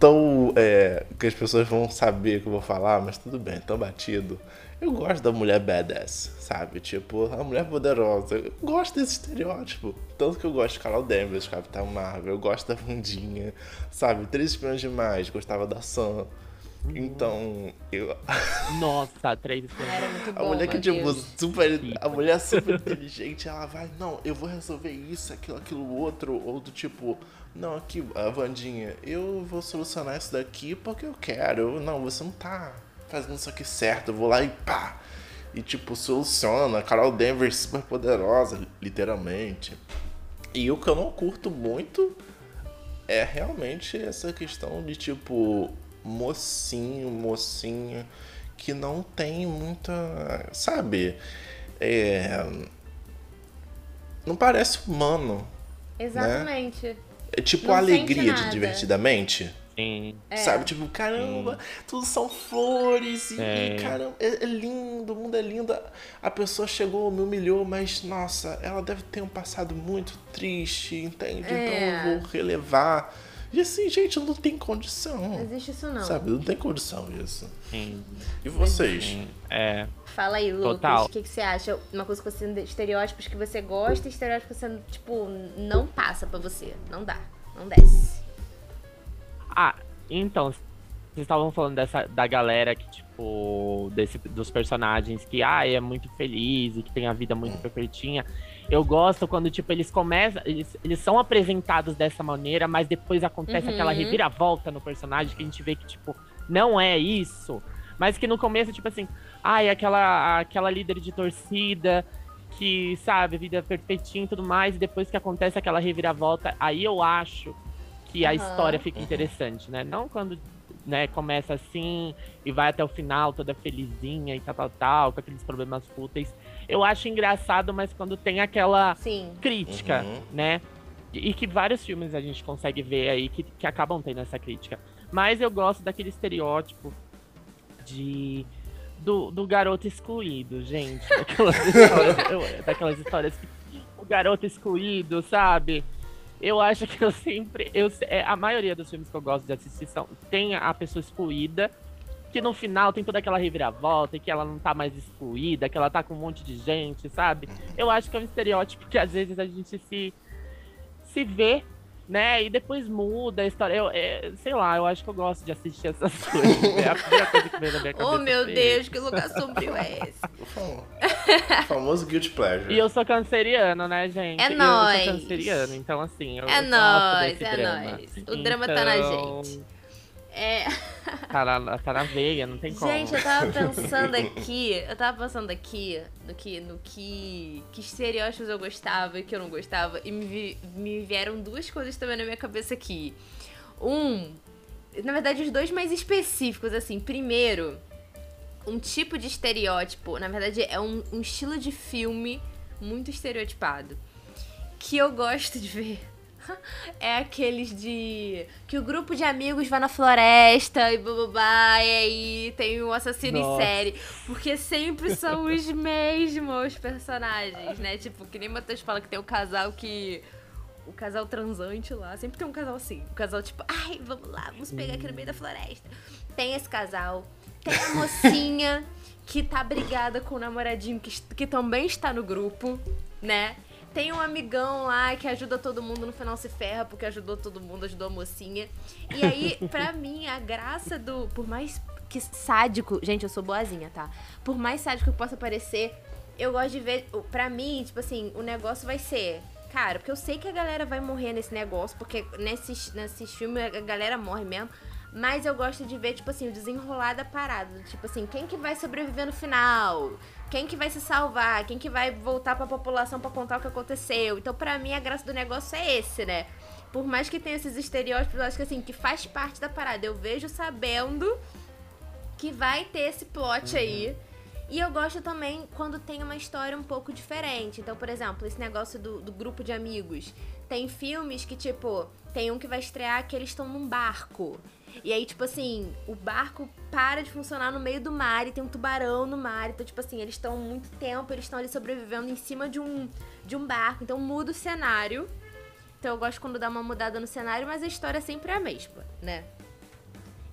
tão. É, que as pessoas vão saber que eu vou falar, mas tudo bem, tão batido Eu gosto da mulher badass, sabe? Tipo, a mulher poderosa. Eu gosto desse estereótipo. Tanto que eu gosto de Carol Danvers, Capitão Marvel. Eu gosto da Vandinha, sabe? Três espiões demais. Gostava da Sam. Então, eu. Nossa, três Era muito bom. A mulher que, tipo, super. A mulher super inteligente, ela vai, não, eu vou resolver isso, aquilo, aquilo outro. Ou do tipo, não, aqui, a Vandinha, eu vou solucionar isso daqui porque eu quero. Não, você não tá fazendo isso aqui certo, eu vou lá e pá. E tipo, soluciona. Carol Danvers super poderosa, literalmente. E o que eu não curto muito é realmente essa questão de tipo mocinho, mocinha que não tem muita, sabe? É, não parece humano. Exatamente. É tipo Não a alegria de divertidamente. Sim. É. Sabe? Tipo, caramba, tudo são flores e, É. caramba, é, é lindo, o mundo é lindo. A pessoa chegou, me humilhou, mas nossa, ela deve ter um passado muito triste, entende? É. Então eu vou relevar. E assim, gente, não tem condição. Não existe isso não. Sabe? Não tem condição isso. Sim. E vocês? sim. É. Fala aí, Lucas, Total. o que, que você acha? Uma coisa que você. Estereótipos que você gosta e estereótipos que você, tipo, não passa pra você. Não dá. Não desce. Ah, então, vocês estavam falando dessa, da galera que, tipo, desse, dos personagens que, ah, é muito feliz e que tem a vida muito perfeitinha. Eu gosto quando, tipo, eles começam, eles, eles são apresentados dessa maneira, mas depois acontece Uhum. aquela reviravolta no personagem que a gente vê que, tipo, não é isso. Mas que no começo, tipo assim, ai, aquela, aquela líder de torcida que, sabe, vida perfeitinha e tudo mais, e depois que acontece aquela reviravolta, aí eu acho que a Aham. história fica interessante, né? Não quando né, começa assim e vai até o final toda felizinha e tal, tal, tal, com aqueles problemas fúteis. Eu acho engraçado, mas quando tem aquela Sim. crítica, Uhum. né? E e que vários filmes a gente consegue ver aí que, que acabam tendo essa crítica. Mas eu gosto daquele estereótipo de. Do, do garoto excluído, gente. Daquelas histórias, eu- daquelas histórias que o garoto excluído, sabe? Eu acho que eu sempre. Eu, é, a maioria dos filmes que eu gosto de assistir são, tem a pessoa excluída, que no final tem toda aquela reviravolta e que ela não tá mais excluída, que ela tá com um monte de gente, sabe? Eu acho que é um estereótipo que às vezes a gente se, se vê, né? E depois muda a história. Eu, é, sei lá, eu acho que eu gosto de assistir essas coisas. É a primeira coisa que veio na minha cabeça. Oh, meu Deus, que lugar sombrio é esse? O famo- o famoso guilty pleasure. E eu sou canceriano, né, gente? É eu nóis. sou canceriano, então assim, eu É nóis, é drama. nóis. O drama tá na Então, gente. É. Tá na, tá na veia, não tem como. Gente, eu tava pensando aqui, eu tava pensando aqui no que, no que, que estereótipos eu gostava e que eu não gostava, e me, me vieram duas coisas também na minha cabeça aqui. Um, na verdade, os dois mais específicos, assim. Primeiro, um tipo de estereótipo, na verdade, é um, um estilo de filme muito estereotipado, que eu gosto de ver. É aqueles de. que o grupo de amigos vai na floresta e bababá, e aí tem um assassino em Nossa. série. Porque sempre são os mesmos personagens, né? Tipo, que nem o Matheus fala que tem o casal que. O casal transante lá. Sempre tem um casal assim. O casal, tipo, ai, vamos lá, vamos pegar aqui no meio da floresta. Tem esse casal. Tem a mocinha que tá brigada com o namoradinho que, que também está no grupo, né? Tem um amigão lá que ajuda todo mundo, no final se ferra porque ajudou todo mundo, ajudou a mocinha. E aí, pra mim, a graça do. Por mais que sádico. Gente, eu sou boazinha, tá? Por mais sádico que possa parecer, eu gosto de ver. Pra mim, tipo assim, o negócio vai ser. Cara, porque eu sei que a galera vai morrer nesse negócio, porque nesses, nesses filmes a galera morre mesmo. Mas eu gosto de ver, tipo assim, o desenrolar da parada. Tipo assim, quem que vai sobreviver no final? Quem que vai se salvar? Quem que vai voltar pra população pra contar o que aconteceu? Então, pra mim, a graça do negócio é esse, né? Por mais que tenha esses estereótipos, eu acho que assim, que faz parte da parada. Eu vejo sabendo que vai ter esse plot aí. E eu gosto também quando tem uma história um pouco diferente. Então, por exemplo, esse negócio do, do grupo de amigos. Tem filmes que, tipo, tem um que vai estrear que eles estão num barco. E aí, tipo assim, o barco para de funcionar no meio do mar e tem um tubarão no mar. Então, tipo assim, eles estão muito tempo, eles estão ali sobrevivendo em cima de um, de um barco. Então muda o cenário. Então eu gosto quando dá uma mudada no cenário, mas a história sempre é a mesma, né?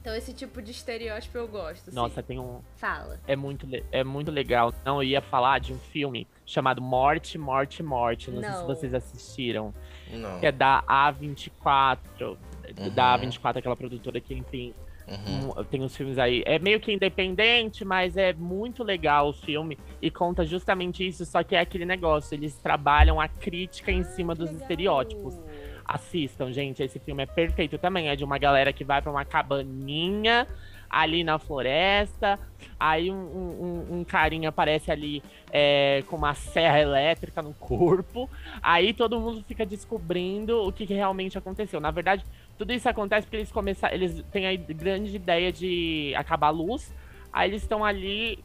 Então esse tipo de estereótipo eu gosto. Nossa, tem um. Fala. É muito, é muito legal. Não, eu ia falar de um filme chamado Morte, Morte, Morte. Não, Não. sei se vocês assistiram. Não. Que é da A24. Uhum. Da A24, aquela produtora que, enfim, Uhum. Tem os filmes aí. É meio que independente, mas é muito legal o filme. E conta justamente isso, só que é aquele negócio. Eles trabalham a crítica em cima dos legal. estereótipos. Assistam, gente. Esse filme é perfeito também. É de uma galera que vai para uma cabaninha ali na floresta. Aí um, um, um carinha aparece ali é, com uma serra elétrica no corpo. Aí todo mundo fica descobrindo o que, que realmente aconteceu. Na verdade, tudo isso acontece porque eles começaram. Eles têm a grande ideia de acabar a luz. Aí eles estão ali,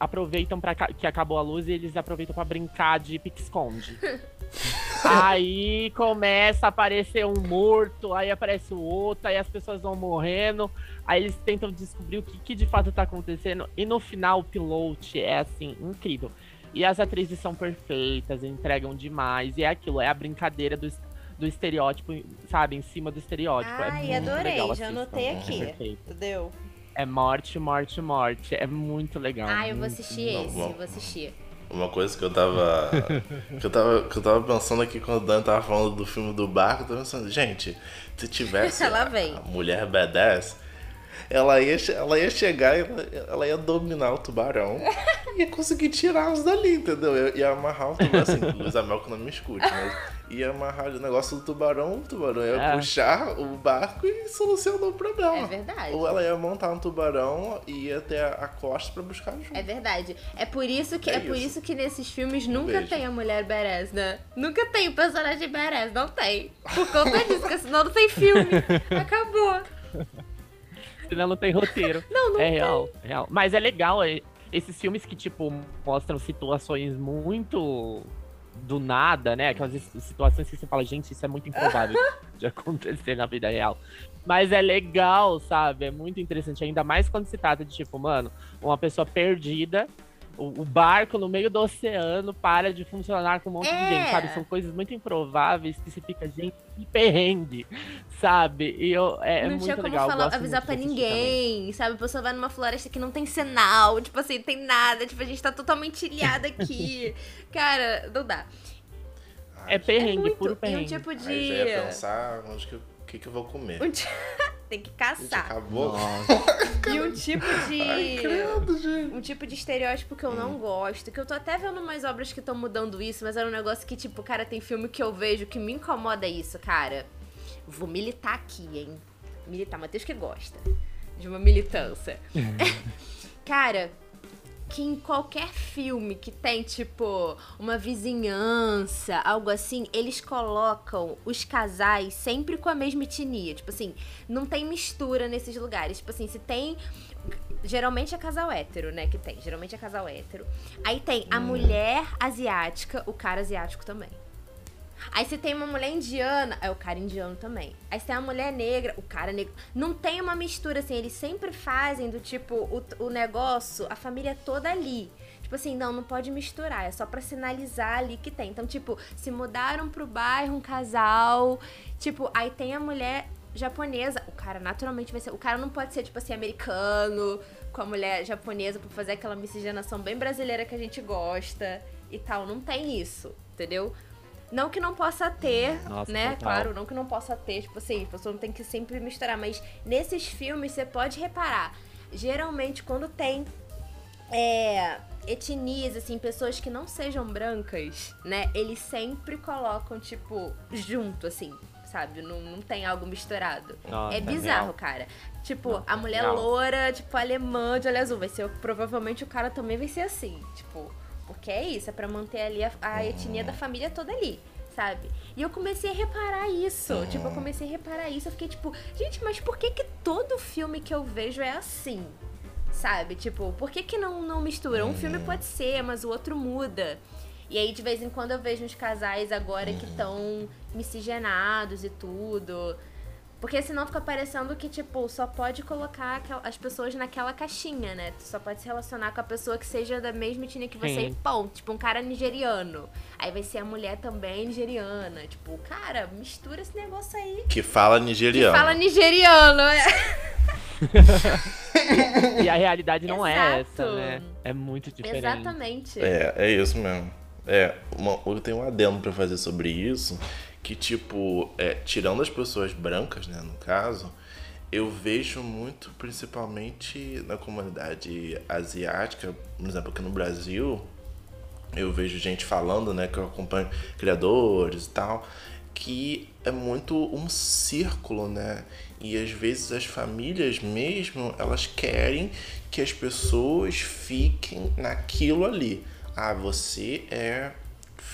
aproveitam para que acabou a luz e eles aproveitam para brincar de pique-esconde. aí começa a aparecer um morto, aí aparece o outro, aí as pessoas vão morrendo. Aí eles tentam descobrir o que, que de fato tá acontecendo. E no final o pilote é assim, incrível. E as atrizes são perfeitas, entregam demais. E é aquilo, é a brincadeira do, do estereótipo, sabe? Em cima do estereótipo. É Ai, é adorei, legal, já anotei aqui. É Entendeu? É morte, morte, morte. É muito legal. Ah, eu vou assistir esse, vou assistir. Uma coisa que eu tava. que, eu tava que eu tava pensando aqui quando o Dan tava falando do filme do barco, eu tava pensando, gente, se tivesse a, a, mulher badass, ela ia, ela ia chegar, ela, ela ia dominar o tubarão e ia conseguir tirá-los dali, entendeu? Ia, ia amarrar o tubarão, assim, Luiz Amel que não me escute, mas ia amarrar o negócio do tubarão, o tubarão ia é. puxar o barco e solucionou o problema. É verdade. Ou ela ia montar um tubarão e ia ter a, costa pra buscar junto. É verdade. É por isso que, é, é por isso que nesses filmes nunca um tem a mulher badass, né? Nunca tem o personagem badass, não tem. Por conta disso, porque senão não tem filme. Acabou. Senão não tem roteiro. Não, não é tem. real, é real. Mas é legal, é, esses filmes que, tipo, mostram situações muito do nada, né? Aquelas situações que você fala, gente, isso é muito improvável de acontecer na vida real. Mas é legal, sabe? É muito interessante, ainda mais quando se trata de, tipo, mano, uma pessoa perdida o, o, barco no meio do oceano para de funcionar com um monte é. de gente, sabe? São coisas muito improváveis que se fica, gente, que perrengue, sabe? E eu, é, não é muito tinha como legal, falar, avisar pra ninguém, também. sabe? A pessoa vai numa floresta que não tem sinal, tipo assim, tem nada, tipo, a gente tá totalmente ilhada aqui. Cara, não dá. É perrengue, é muito, puro perrengue. E um tipo de. Aí já ia pensar onde que eu que, que eu vou comer? Um t... Tem que caçar. acabou. e um tipo de. Ai, credo, gente. Um tipo de estereótipo que eu hum. não gosto. Que eu tô até vendo umas obras que estão mudando isso, mas era um negócio que, tipo, cara, tem filme que eu vejo que me incomoda isso, cara. Vou militar aqui, hein? Militar, Matheus que gosta de uma militância. cara, que em qualquer filme que tem, tipo, uma vizinhança, algo assim, eles colocam os casais sempre com a mesma etnia. Tipo assim, não tem mistura nesses lugares. Tipo assim, se tem. Geralmente é casal hétero, né? Que tem. Geralmente é casal hétero. Aí tem a hum. mulher asiática, o cara asiático também. Aí se tem uma mulher indiana, é o cara indiano também. Aí se tem uma mulher negra, o cara negro. Não tem uma mistura assim, eles sempre fazem do tipo o, o negócio, a família toda ali. Tipo assim, não, não pode misturar, é só pra sinalizar ali que tem. Então, tipo, se mudaram pro bairro um casal, tipo, aí tem a mulher japonesa, o cara naturalmente vai ser. O cara não pode ser, tipo assim, americano, com a mulher japonesa pra fazer aquela miscigenação bem brasileira que a gente gosta e tal. Não tem isso, entendeu? Não que não possa ter, Nossa, né? Total. Claro, não que não possa ter, tipo assim, a pessoa não tem que sempre misturar, mas nesses filmes você pode reparar, geralmente quando tem é, etnias, assim, pessoas que não sejam brancas, né? Eles sempre colocam, tipo, junto, assim, sabe? Não, não tem algo misturado. Nossa, é bizarro, é cara. Tipo, Nossa, a mulher loura, tipo, alemã de olho azul. Vai ser, provavelmente o cara também vai ser assim, tipo porque é isso, é pra manter ali a, a etnia da família toda ali sabe? E eu comecei a reparar isso. Uhum. Tipo, eu comecei a reparar isso. Eu fiquei tipo, gente, mas por que que todo filme que eu vejo é assim? Sabe? Tipo, por que que não, não mistura? Um uhum. filme pode ser, mas o outro muda. E aí, de vez em quando, eu vejo uns casais agora uhum. que estão miscigenados e tudo. Porque senão fica parecendo que, tipo, só pode colocar as pessoas naquela caixinha, né? Tu só pode se relacionar com a pessoa que seja da mesma etnia que você Sim. e ponto. Tipo, um cara nigeriano. Aí vai ser a mulher também nigeriana. Tipo, cara, mistura esse negócio aí. Que fala nigeriano. Que fala nigeriano, é. e a realidade não é Exato. essa, né? É muito diferente. Exatamente. É, é isso mesmo. É, uma, eu tenho um adendo pra fazer sobre isso, que tipo, é, tirando as pessoas brancas, né, no caso, eu vejo muito, principalmente na comunidade asiática, por exemplo, aqui no Brasil, eu vejo gente falando, né, que eu acompanho criadores e tal, que é muito um círculo, né? E às vezes as famílias mesmo, elas querem que as pessoas fiquem naquilo ali. Ah, você é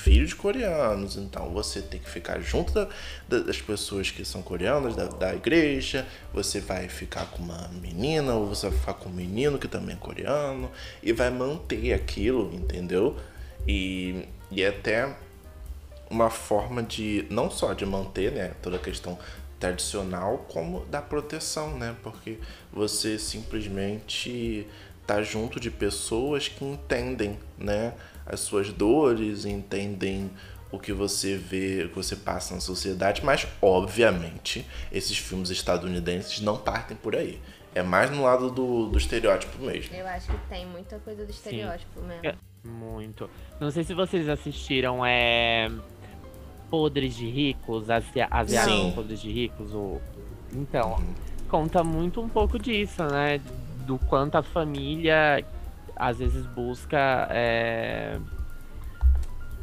filho de coreanos, então você tem que ficar junto da- da- das pessoas que são coreanas, da, da igreja, você vai ficar com uma menina, ou você vai ficar com um menino que também é coreano, e vai manter aquilo, entendeu? E, e é até uma forma de, não só de manter, né, toda a questão tradicional, como da proteção, né? Porque você simplesmente tá junto de pessoas que entendem, né, as suas dores, entendem o que você vê, o que você passa na sociedade, mas obviamente esses filmes estadunidenses não partem por aí. É mais no lado do, do estereótipo mesmo. Eu acho que tem muita coisa do estereótipo mesmo. É. Muito. Não sei se vocês assistiram é Podres de Ricos, Asi- Asiáticos Sim. Podres de Ricos. O... Então, conta muito um pouco disso, né? Do quanto a família às vezes busca é,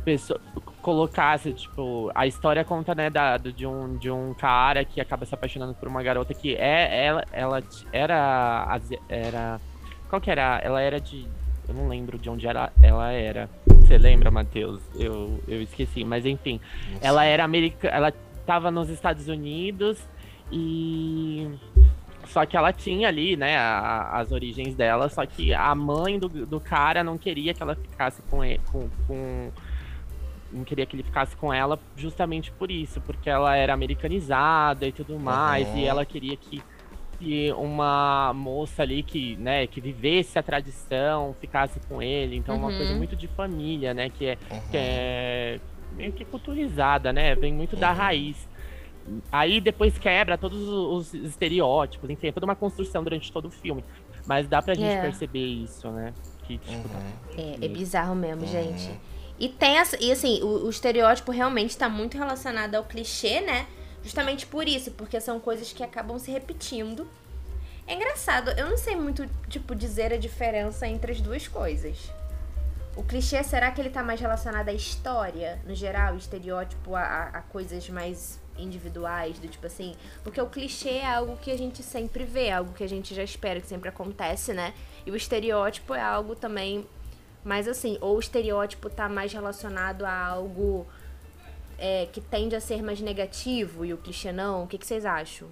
pessoa, colocar-se, tipo, a história conta, né, da, de, um, de um cara que acaba se apaixonando por uma garota que é ela, ela era era qual que era? Ela era de eu não lembro de onde ela, ela era. Você lembra, Matheus? Eu, eu esqueci, mas enfim. Ela era americana, ela tava nos Estados Unidos e só que ela tinha ali, né, a- as origens dela, só que a mãe do, do cara não queria que ela ficasse com ele, com, com- não queria que ele ficasse com ela justamente por isso, porque ela era americanizada e tudo mais, Uhum. e ela queria que, que uma moça ali que, né, que vivesse a tradição, ficasse com ele, então uma Uhum. coisa muito de família, né, que é Uhum. que é meio que culturizada, né? Vem muito da Uhum. raiz. Aí depois quebra todos os os estereótipos, enfim, é toda uma construção durante todo o filme. Mas dá pra gente É. perceber isso, né? Que, tipo, Uhum. É, é bizarro mesmo, Uhum. gente. E tem essa. E assim, o, o estereótipo realmente tá muito relacionado ao clichê, né? Justamente por isso, porque são coisas que acabam se repetindo. É engraçado, eu não sei muito, tipo, dizer a diferença entre as duas coisas. O clichê, será que ele tá mais relacionado à história, no geral, estereótipo a, a- a coisas mais individuais, do tipo assim? Porque o clichê é algo que a gente sempre vê, algo que a gente já espera, que sempre acontece, né? E o estereótipo é algo também mais assim, ou o estereótipo tá mais relacionado a algo é, que tende a ser mais negativo e o clichê não? O que, que vocês acham?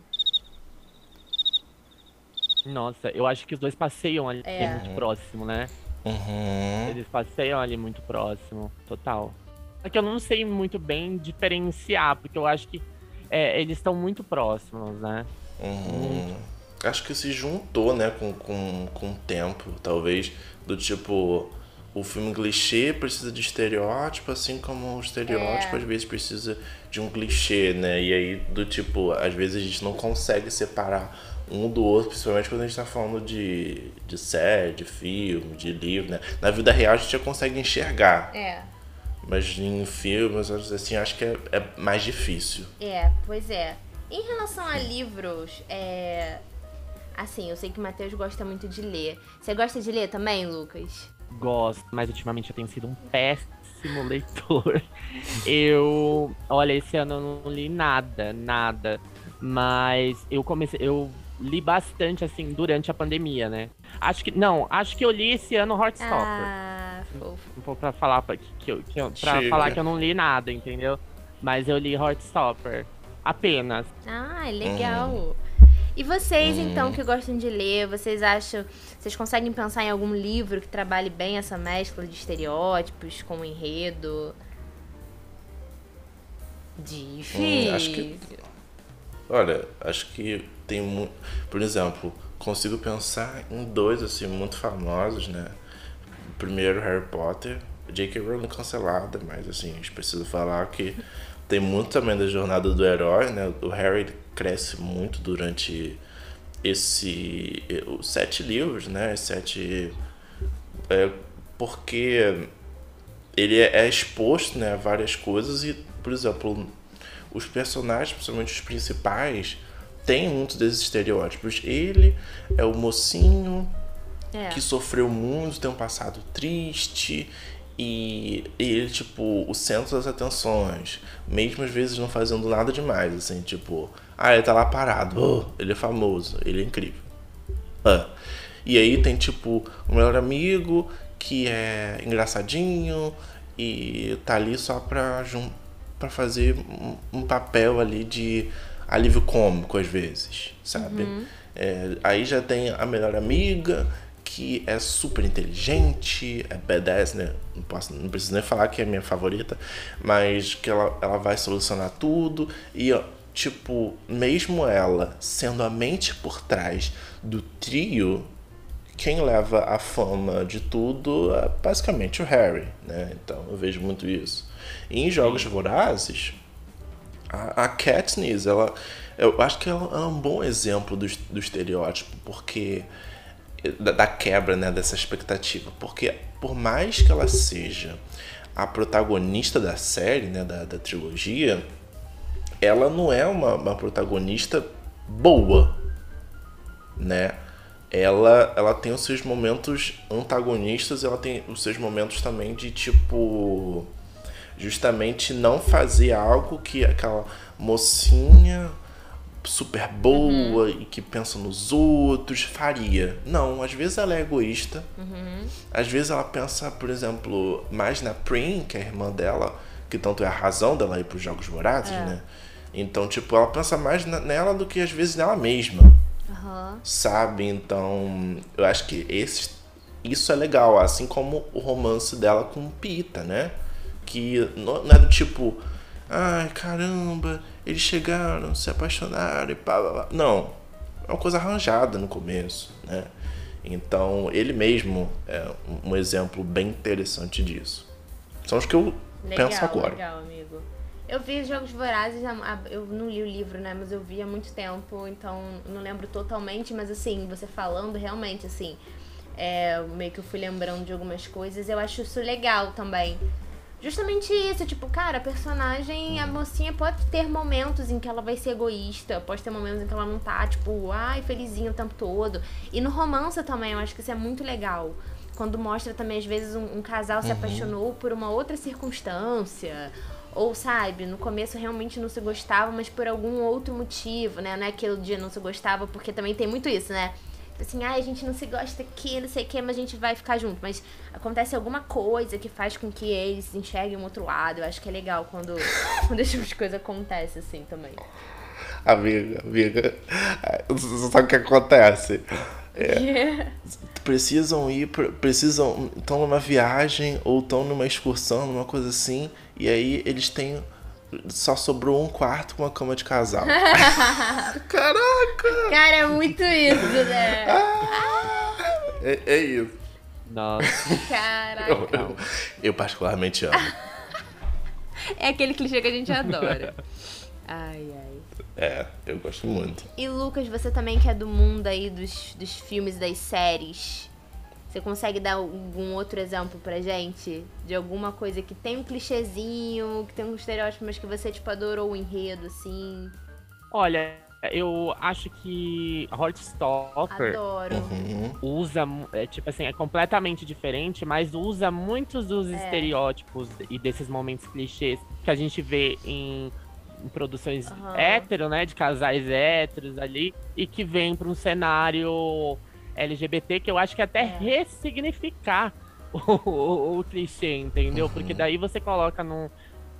nossa, eu acho que os dois passeiam ali É. muito próximo, né? Uhum. Eles passeiam ali muito próximo, total. É que eu não sei muito bem diferenciar, porque eu acho que é, eles estão muito próximos, né? Uhum. Acho que se juntou, né, com, com, com o tempo, talvez, do tipo, o filme clichê precisa de estereótipo, assim como o estereótipo É. às vezes precisa de um clichê, né? E aí, do tipo, às vezes a gente não consegue separar um do outro, principalmente quando a gente tá falando de, de série, de filme, de livro, né? Na vida real a gente já consegue enxergar, É. mas em filmes, assim, acho que é, é mais difícil. É, pois é. Em relação a livros, é. Assim, eu sei que o Matheus gosta muito de ler. Você gosta de ler também, Lucas? Gosto, mas ultimamente eu tenho sido um péssimo leitor. Eu. Olha, esse ano eu não li nada, nada. Mas eu comecei. Eu li bastante, assim, durante a pandemia, né? Acho que. Não, acho que eu li esse ano Heartstopper. Ah, fofo. Pouco pra falar pra, que, que eu, que pra Chega. falar que eu não li nada, entendeu? Mas eu li Heartstopper. Apenas. Ah, legal. E vocês, então, que gostam de ler, vocês acham. Vocês conseguem pensar em algum livro que trabalhe bem essa mescla de estereótipos com o enredo? Difícil. Hum, acho que- Olha, acho que tem muito. Por exemplo, consigo pensar em dois assim muito famosos, né? Primeiro Harry Potter, J.K. Rowling cancelada, mas assim, a gente precisa falar que tem muito também da jornada do herói, né? O Harry cresce muito durante esse os sete livros, né? Sete é, porque ele é exposto, né, a várias coisas e, por exemplo, os personagens, principalmente os principais, têm muitos desses estereótipos. Ele é o mocinho é. que sofreu muito, tem um passado triste e ele, tipo, o centro das atenções, mesmo às vezes não fazendo nada demais, assim, tipo, ah, ele tá lá parado, oh, ele é famoso, ele é incrível. Ah. E aí tem, tipo, o melhor amigo que é engraçadinho e tá ali só pra, pra fazer um, um papel ali de alívio cômico às vezes, sabe? Uhum. É, aí já tem a melhor amiga que é super inteligente, é badass, né? Não, posso, não preciso nem falar que é minha favorita, mas que ela, ela vai solucionar tudo e, ó, tipo, mesmo ela sendo a mente por trás do trio, quem leva a fama de tudo é basicamente o Harry, né? Então eu vejo muito isso. E em Jogos Vorazes, a, a Katniss, ela, eu acho que ela é um bom exemplo do, do estereótipo, porque da, da quebra né, dessa expectativa. Porque por mais que ela seja a protagonista da série, né, da, da trilogia, ela não é uma, uma protagonista boa, né? Ela, ela tem os seus momentos antagonistas, ela tem os seus momentos também de tipo justamente não fazer algo que aquela mocinha super boa uhum. e que pensa nos outros faria. Não, às vezes ela é egoísta. Uhum. Às vezes ela pensa, por exemplo, mais na Prim, que é a irmã dela, que tanto é a razão dela ir para os Jogos Vorazes, é. né? Então, tipo, ela pensa mais nela do que às vezes nela mesma. Uhum. Sabe? Então, eu acho que esse, isso é legal, assim como o romance dela com Pita, né? Que não é do tipo, ai caramba, eles chegaram, se apaixonaram e pá, pá, pá. Não, é uma coisa arranjada no começo, né? Então, ele mesmo é um exemplo bem interessante disso. São os que eu legal, penso agora. Legal, amigo. Eu vi Jogos Vorazes, eu não li o livro, né? Mas eu vi há muito tempo, então não lembro totalmente. Mas assim, você falando, realmente, assim, é, meio que eu fui lembrando de algumas coisas. Eu acho isso legal também justamente isso, tipo, cara, a personagem, a mocinha pode ter momentos em que ela vai ser egoísta, pode ter momentos em que ela não tá, tipo, ai, felizinha o tempo todo. E no romance também, eu acho que isso é muito legal. Quando mostra também, às vezes, um, um casal se uhum. apaixonou por uma outra circunstância. Ou, sabe, no começo realmente não se gostava, mas por algum outro motivo, né? Não é aquele dia não se gostava, porque também tem muito isso, né? Assim, ah, a gente não se gosta aqui, não sei o que, mas a gente vai ficar junto. Mas acontece alguma coisa que faz com que eles enxerguem um outro lado. Eu acho que é legal quando, quando esse tipo de coisa acontece assim também. Amiga, amiga, você sabe o que acontece? É, yeah. Precisam ir, precisam, estão numa viagem ou estão numa excursão, numa coisa assim, e aí eles têm só sobrou um quarto com uma cama de casal. Caraca! Cara, é muito isso, né? Ah, é, é, isso. Nossa. Caraca. Eu, eu, eu, particularmente amo. é aquele clichê que a gente adora. Ai, ai. É, eu gosto muito. E Lucas, você também que é do mundo aí dos, dos filmes, das séries. Você consegue dar algum outro exemplo pra gente? De alguma coisa que tem um clichêzinho, que tem um estereótipo, mas que você, tipo, adorou o enredo, assim? Olha, eu acho que Heartstopper uhum. usa, é, tipo assim, é completamente diferente, mas usa muitos dos é. estereótipos e desses momentos clichês que a gente vê em, em produções uhum. hétero, né, de casais héteros ali, e que vem para um cenário LGBT, que eu acho que é até é. ressignificar o, o, o, clichê, entendeu? Uhum. Porque daí você coloca num,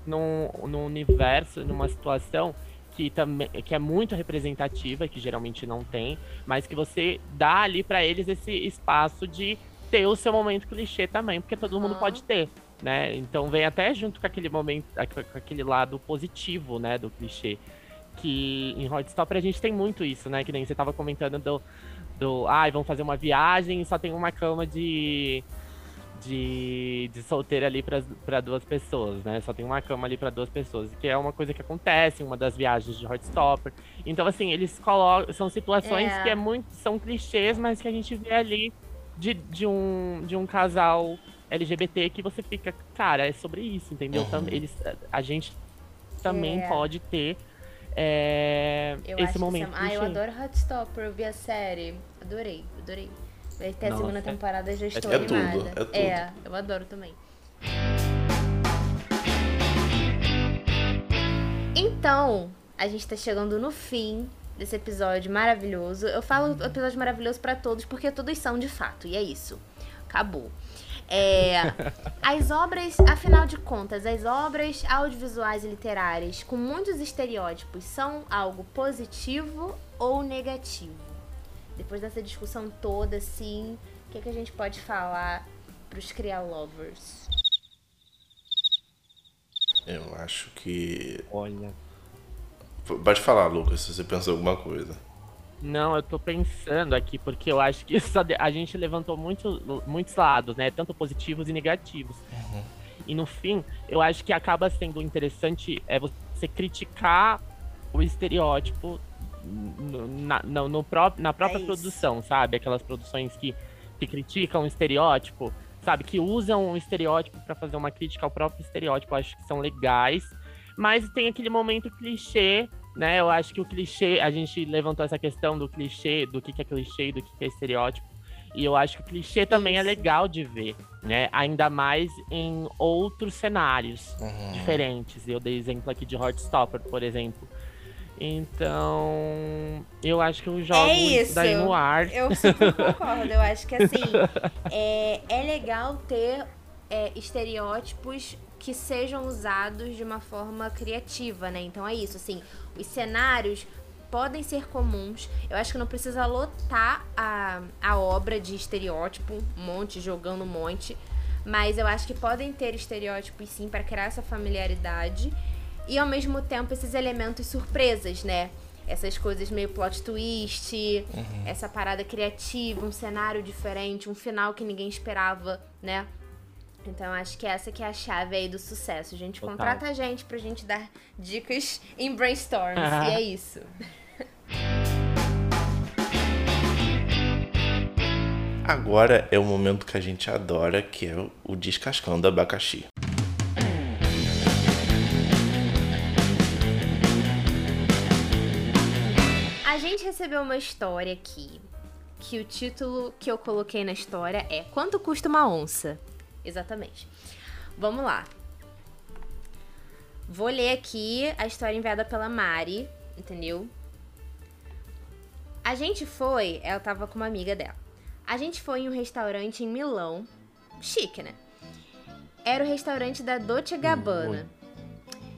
num, num universo, numa situação que, também, que é muito representativa, que geralmente não tem, mas que você dá ali para eles esse espaço de ter o seu momento clichê também, porque todo mundo pode ter, né? Então vem até junto com aquele momento, com aquele lado positivo, né, do clichê. Que em Hotstopper a gente tem muito isso, né? Que nem você tava comentando do, do ai, ah, vamos fazer uma viagem e só tem uma cama de de, de solteiro ali para duas pessoas, né? Só tem uma cama ali para duas pessoas, que é uma coisa que acontece em uma das viagens de Heartstopper. Então, assim, eles colocam. São situações é. que é muito. São clichês, mas que a gente vê ali de, de, um, de um casal LGBT que você fica, cara, é sobre isso, entendeu? Uhum. Eles, a gente também é. pode ter é, esse momento. Que... Ah, eu adoro Heartstopper, eu vi a série. Adorei, adorei. Vai ter a segunda temporada, já estou é animada. Tudo, é, tudo. é, eu adoro também. Então, a gente tá chegando no fim desse episódio maravilhoso. Eu falo episódio maravilhoso para todos porque todos são de fato, e é isso. Acabou. É, as obras, afinal de contas, as obras audiovisuais e literárias com muitos estereótipos são algo positivo ou negativo? Depois dessa discussão toda, assim, o que, é que a gente pode falar pros Cria Lovers? Eu acho que. Olha. Pode falar, Lucas, se você pensou alguma coisa. Não, eu tô pensando aqui, porque eu acho que a gente levantou muito, muitos lados, né? Tanto positivos e negativos. Uhum. E no fim, eu acho que acaba sendo interessante é você criticar o estereótipo na, no, no pró na própria é produção, sabe? Aquelas produções que, que criticam o estereótipo, sabe? Que usam o estereótipo para fazer uma crítica ao próprio estereótipo, eu acho que são legais. Mas tem aquele momento clichê né? Eu acho que o clichê, a gente levantou essa questão do clichê, do que, que é clichê, do que, que é estereótipo. E eu acho que o clichê também é Isso. é legal de ver, né? Ainda mais em outros cenários uhum. diferentes. Eu dei exemplo aqui de Heartstopper, por exemplo. Então, eu acho que eu jogo é isso daí no ar. Eu super concordo. Eu acho que assim, é, é legal ter é, estereótipos que sejam usados de uma forma criativa, né? Então é isso, assim, os cenários podem ser comuns. Eu acho que não precisa lotar a, a obra de estereótipo, um monte, jogando um monte. Mas eu acho que podem ter estereótipos sim para criar essa familiaridade. E ao mesmo tempo esses elementos surpresas, né? Essas coisas meio plot twist, uhum. essa parada criativa, um cenário diferente, um final que ninguém esperava, né? Então acho que essa que é a chave aí do sucesso. A gente Total. contrata a gente pra gente dar dicas em brainstorms. e é isso. Agora é o momento que a gente adora, que é o descascando abacaxi. A gente recebeu uma história aqui, que o título que eu coloquei na história é Quanto custa uma onça? Exatamente. Vamos lá. Vou ler aqui a história enviada pela Mari, entendeu? A gente foi, ela tava com uma amiga dela. A gente foi em um restaurante em Milão, chique, né? Era o restaurante da Dolce Gabbana.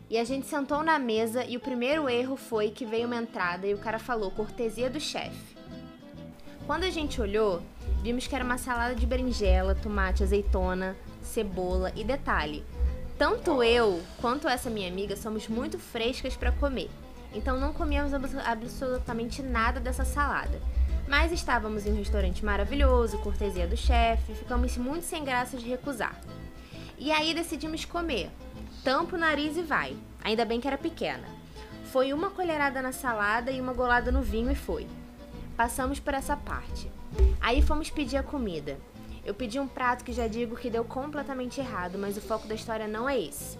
E a gente sentou na mesa e o primeiro erro foi que veio uma entrada e o cara falou cortesia do chefe. Quando a gente olhou, vimos que era uma salada de berinjela, tomate, azeitona, cebola e detalhe. Tanto eu quanto essa minha amiga somos muito frescas para comer, então não comíamos absolutamente nada dessa salada. Mas estávamos em um restaurante maravilhoso, cortesia do chefe, ficamos muito sem graça de recusar. E aí decidimos comer. Tampa o nariz e vai. Ainda bem que era pequena. Foi uma colherada na salada e uma golada no vinho e foi. Passamos por essa parte. Aí fomos pedir a comida. Eu pedi um prato que já digo que deu completamente errado, mas o foco da história não é esse.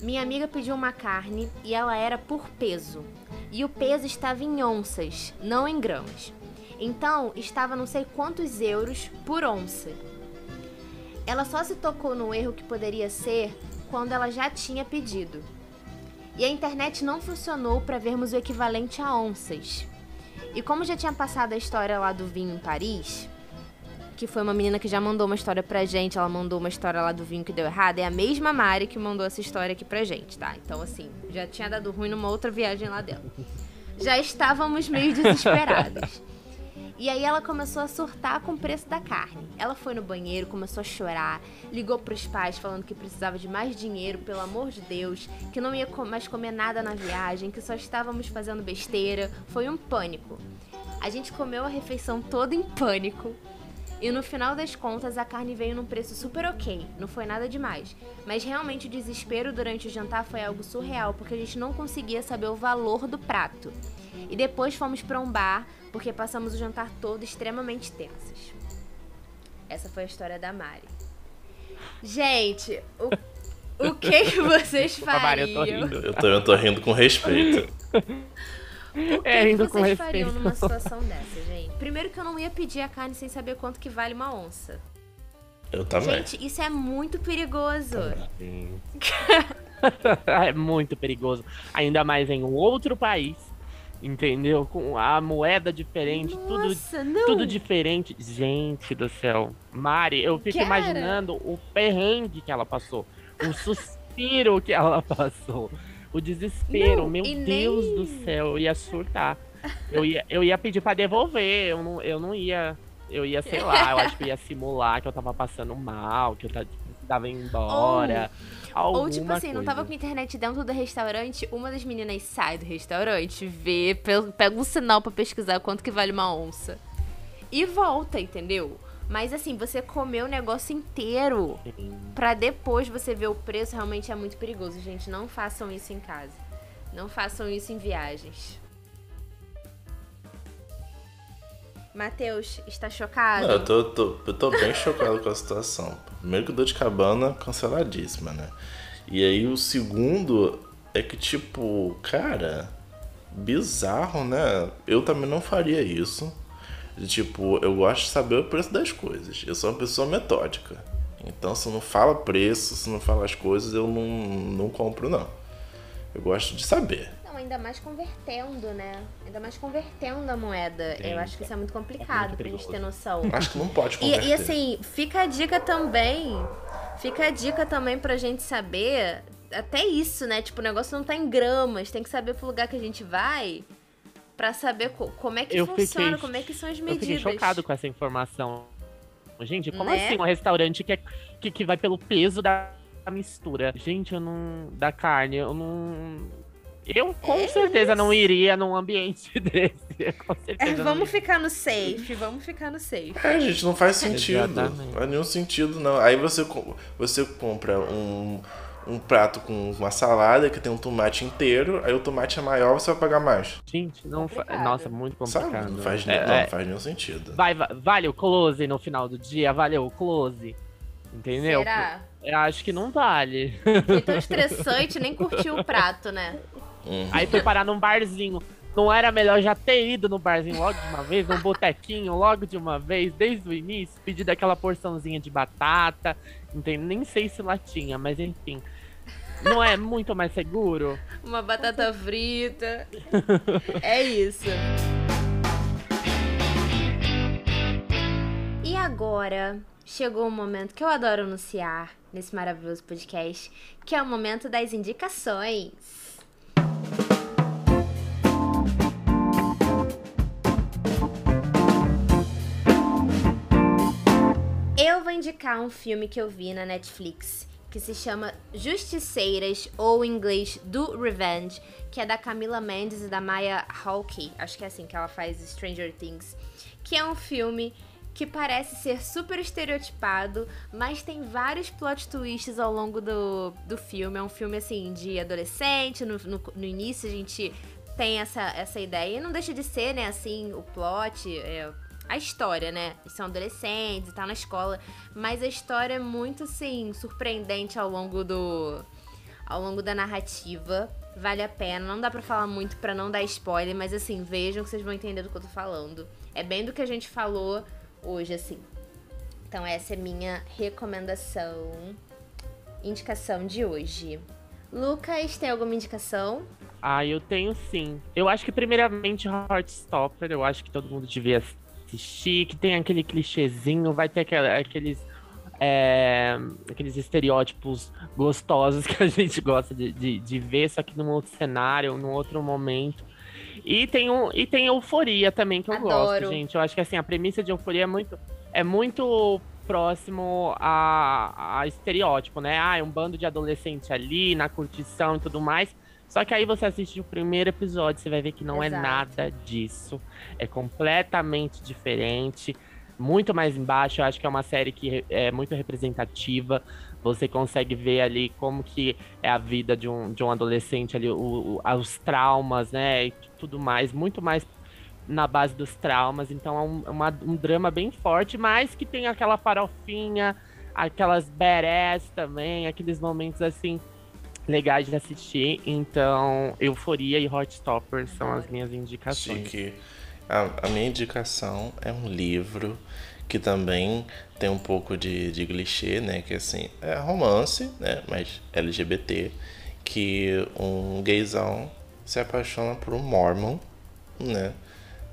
Minha amiga pediu uma carne e ela era por peso. E o peso estava em onças, não em gramas. Então, estava não sei quantos euros por onça. Ela só se tocou no erro que poderia ser quando ela já tinha pedido. E a internet não funcionou para vermos o equivalente a onças. E como já tinha passado a história lá do vinho em Paris, que foi uma menina que já mandou uma história pra gente, ela mandou uma história lá do vinho que deu errado, é a mesma Mari que mandou essa história aqui pra gente, tá? Então, assim, já tinha dado ruim numa outra viagem lá dela. Já estávamos meio desesperados. E aí ela começou a surtar com o preço da carne. Ela foi no banheiro, começou a chorar, ligou pros pais falando que precisava de mais dinheiro, pelo amor de Deus, que não ia mais comer nada na viagem, que só estávamos fazendo besteira. Foi um pânico. A gente comeu a refeição toda em pânico. E no final das contas, a carne veio num preço super ok, não foi nada demais. Mas realmente o desespero durante o jantar foi algo surreal, porque a gente não conseguia saber o valor do prato. E depois fomos para um bar, porque passamos o jantar todo extremamente tensas. Essa foi a história da Mari. Gente, o, o que, que vocês fariam? eu tô rindo. Eu tô, eu tô rindo com respeito. O que, É, que rindo com vocês respeito. fariam numa situação dessa, gente? Primeiro que eu não ia pedir a carne sem saber quanto que vale uma onça. Eu também. Gente, isso é muito perigoso. É muito perigoso. Ainda mais em um outro país. Entendeu? Com a moeda diferente, tudo, Nossa, não. tudo diferente. Gente do céu. Mari, eu fico Cara. imaginando o perrengue que ela passou. O suspiro que ela passou. O desespero. Não, Meu Deus nem- do céu, eu ia surtar. Eu ia, eu ia pedir pra devolver. Eu não, eu não ia. Eu ia, sei lá, eu acho que eu ia simular que eu tava passando mal, que eu ta- precisava ir embora. Ou tipo alguma assim, não tava coisa. com internet dentro do restaurante, uma das meninas sai do restaurante, vê, pe- pega um sinal pra pesquisar quanto que vale uma onça. E volta, entendeu? Mas assim, você comeu o negócio inteiro pra depois você ver o preço, realmente é muito perigoso, gente. Não façam isso em casa. Não façam isso em viagens. Matheus, está chocado? Não, eu tô, tô- eu tô bem chocado com a situação. Primeiro que o de Cabana, canceladíssima, né? E aí o segundo é que, tipo, cara, bizarro, né? Eu também não faria isso. De, Tipo, eu gosto de saber o preço das coisas. Eu sou uma pessoa metódica. Então, se não fala preço, se não fala as coisas, eu não, não compro, não. Eu gosto de saber. Ainda mais convertendo, né? Ainda mais convertendo a moeda. Sim. Eu acho que isso é muito complicado muito pra gente ter noção. Acho que não pode E, converter. e assim, fica a dica também. Fica a dica também pra gente saber. Até isso, né? Tipo, o negócio não tá em gramas. Tem que saber pro lugar que a gente vai. Pra saber co- como é que Eu funciona, fiquei- como é que são as Eu medidas. fiquei chocado com essa informação. Gente, como Né? assim um restaurante que, é- que, que vai pelo peso da mistura? Gente, eu não. Da carne, eu não. Eu com É certeza não iria num ambiente desse. Com certeza. É, vamos ficar no safe, vamos ficar no safe. É, gente, não faz sentido. Exatamente. Não faz nenhum sentido, não. Aí você, você compra um, um prato com uma salada que tem um tomate inteiro, aí o tomate é maior, você vai pagar mais. Gente, não. fa- Complicado. Nossa, muito Sabe? complicado. Não faz, É, nem- não é, faz nenhum sentido. vai, vai, vale o close no final do dia? Valeu o close? Entendeu? Será? Eu acho que não vale. Foi tão estressante, nem curtiu o prato, né? Uhum. Aí foi parar num barzinho. Não era melhor já ter ido no barzinho logo de uma vez, num botequinho logo de uma vez, desde o início, pedir daquela porçãozinha de batata, entende? Nem sei se lá tinha, mas enfim. Não é muito mais seguro? Uma batata frita. É isso. E agora chegou o momento que eu adoro anunciar nesse maravilhoso podcast, que é o momento das indicações. Eu vou indicar um filme que eu vi na Netflix que se chama Justiceiras, ou em inglês Do Revenge, que é da Camila Mendes e da Maya Hawke, acho que é assim que ela faz Stranger Things, que é um filme que parece ser super estereotipado, mas tem vários plot twists ao longo do, do filme. É um filme, assim, de adolescente, no, no, no início a gente tem essa, essa ideia, e não deixa de ser, né, assim, o plot, é, a história, né? São adolescentes e tá na escola. Mas a história é muito, assim, surpreendente ao longo do. ao longo da narrativa. Vale a pena. Não dá pra falar muito pra não dar spoiler, mas assim, vejam que vocês vão entender do que eu tô falando. É bem do que a gente falou hoje, assim. Então essa é minha recomendação. Indicação de hoje. Lucas, tem alguma indicação? Ah, eu tenho sim. Eu acho que primeiramente Heartstopper, eu acho que todo mundo devia assistir, que tem aquele clichêzinho, vai ter aquela- aqueles é, aqueles estereótipos gostosos que a gente gosta de, de, de ver, só que num outro cenário, num outro momento. E tem, um, e tem euforia também, que eu Adoro. gosto, gente. Eu acho que assim, a premissa de euforia é muito, é muito próximo a, a estereótipo, né? Ah, é um bando de adolescente ali, na curtição e tudo mais. Só que aí você assiste o primeiro episódio, você vai ver que não Exato. é nada disso. É completamente diferente. muito mais embaixo. Eu acho que é uma série que é muito representativa. Você consegue ver ali como que é a vida de um, de um adolescente ali, o, o, os traumas, né? E tudo mais, muito mais na base dos traumas. Então é um, uma, um drama bem forte, mas que tem aquela farofinha, aquelas badass também, aqueles momentos assim legais de assistir. Então, Euforia e Hot Stopper são as minhas indicações. Chique. A, a minha indicação é um livro que também tem um pouco de, de clichê, né? Que assim, é romance, né? Mas LGBT, que um gaysão se apaixona por um mormon, né?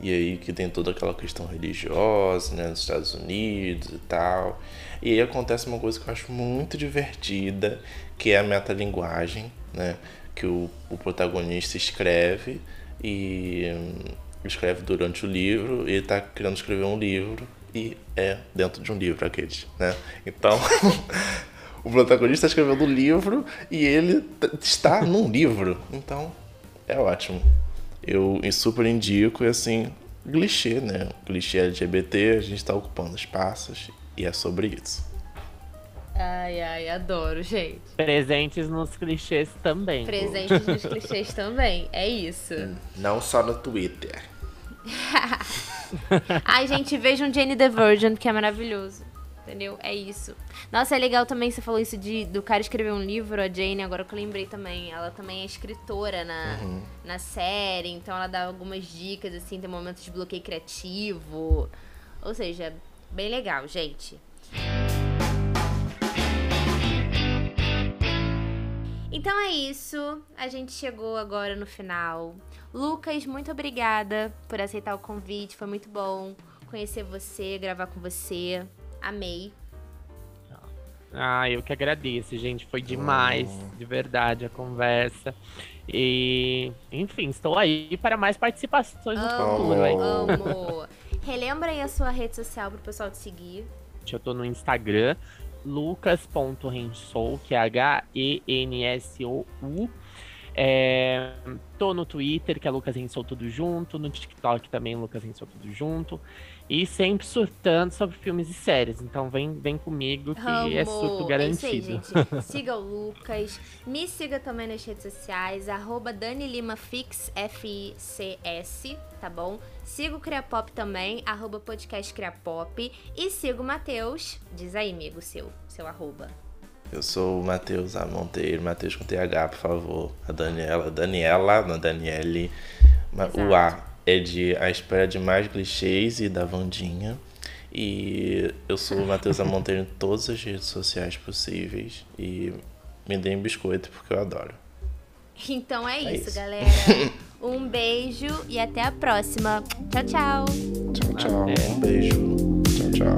E aí que tem toda aquela questão religiosa, né, nos Estados Unidos e tal. E aí acontece uma coisa que eu acho muito divertida, que é a metalinguagem, né? Que o, o protagonista escreve e hum, escreve durante o livro e está querendo escrever um livro e é dentro de um livro aqueles, né? Então, o protagonista está escrevendo um livro e ele está num livro. Então, é ótimo. Eu super indico e assim, clichê, né? Clichê LGBT, a gente está ocupando espaços e é sobre isso. Ai, ai, adoro, gente. Presentes nos clichês também. Presentes nos clichês também, é isso. Não só no Twitter. ai, gente, vejam Jane the Virgin, que é maravilhoso. Entendeu? É isso. Nossa, é legal também, você falou isso de do cara escrever um livro, a Jane, agora que eu lembrei também. Ela também é escritora na, uhum. na série, então ela dá algumas dicas, assim, tem momentos de bloqueio criativo. Ou seja, bem legal, gente. Então é isso. A gente chegou agora no final. Lucas, muito obrigada por aceitar o convite. Foi muito bom conhecer você, gravar com você. Amei. Ah, eu que agradeço, gente. Foi demais, oh. de verdade, a conversa. E, enfim, estou aí para mais participações no futuro. Hein? Amo. Relembra aí a sua rede social para o pessoal te seguir. Eu tô no Instagram, lucas.rensou, que é H-E-N-S-O-U. É, tô no Twitter, que é Lucas Rensou Tudo Junto, no TikTok também, Lucas Rensou Tudo Junto. E sempre surtando sobre filmes e séries. Então vem, vem comigo que Amo. é surto garantido. É isso aí, siga o Lucas. Me siga também nas redes sociais. Arroba Dani Lima Fix, F-I-C-S, tá bom? Siga o Criapop também, arroba podcast Criapop. E siga o Matheus. Diz aí, amigo, seu, seu arroba. Eu sou o Matheus A. Monteiro, Matheus com TH, por favor. A Daniela, Daniela, não Daniele. Exato. O A é de A Espera de Mais Clichês e da Vandinha. E eu sou o Matheus Monteiro em todas as redes sociais possíveis. E me deem biscoito porque eu adoro. Então é, é isso, isso, galera. Um beijo e até a próxima. Tchau, tchau. Tchau, tchau. Um beijo. Tchau, tchau.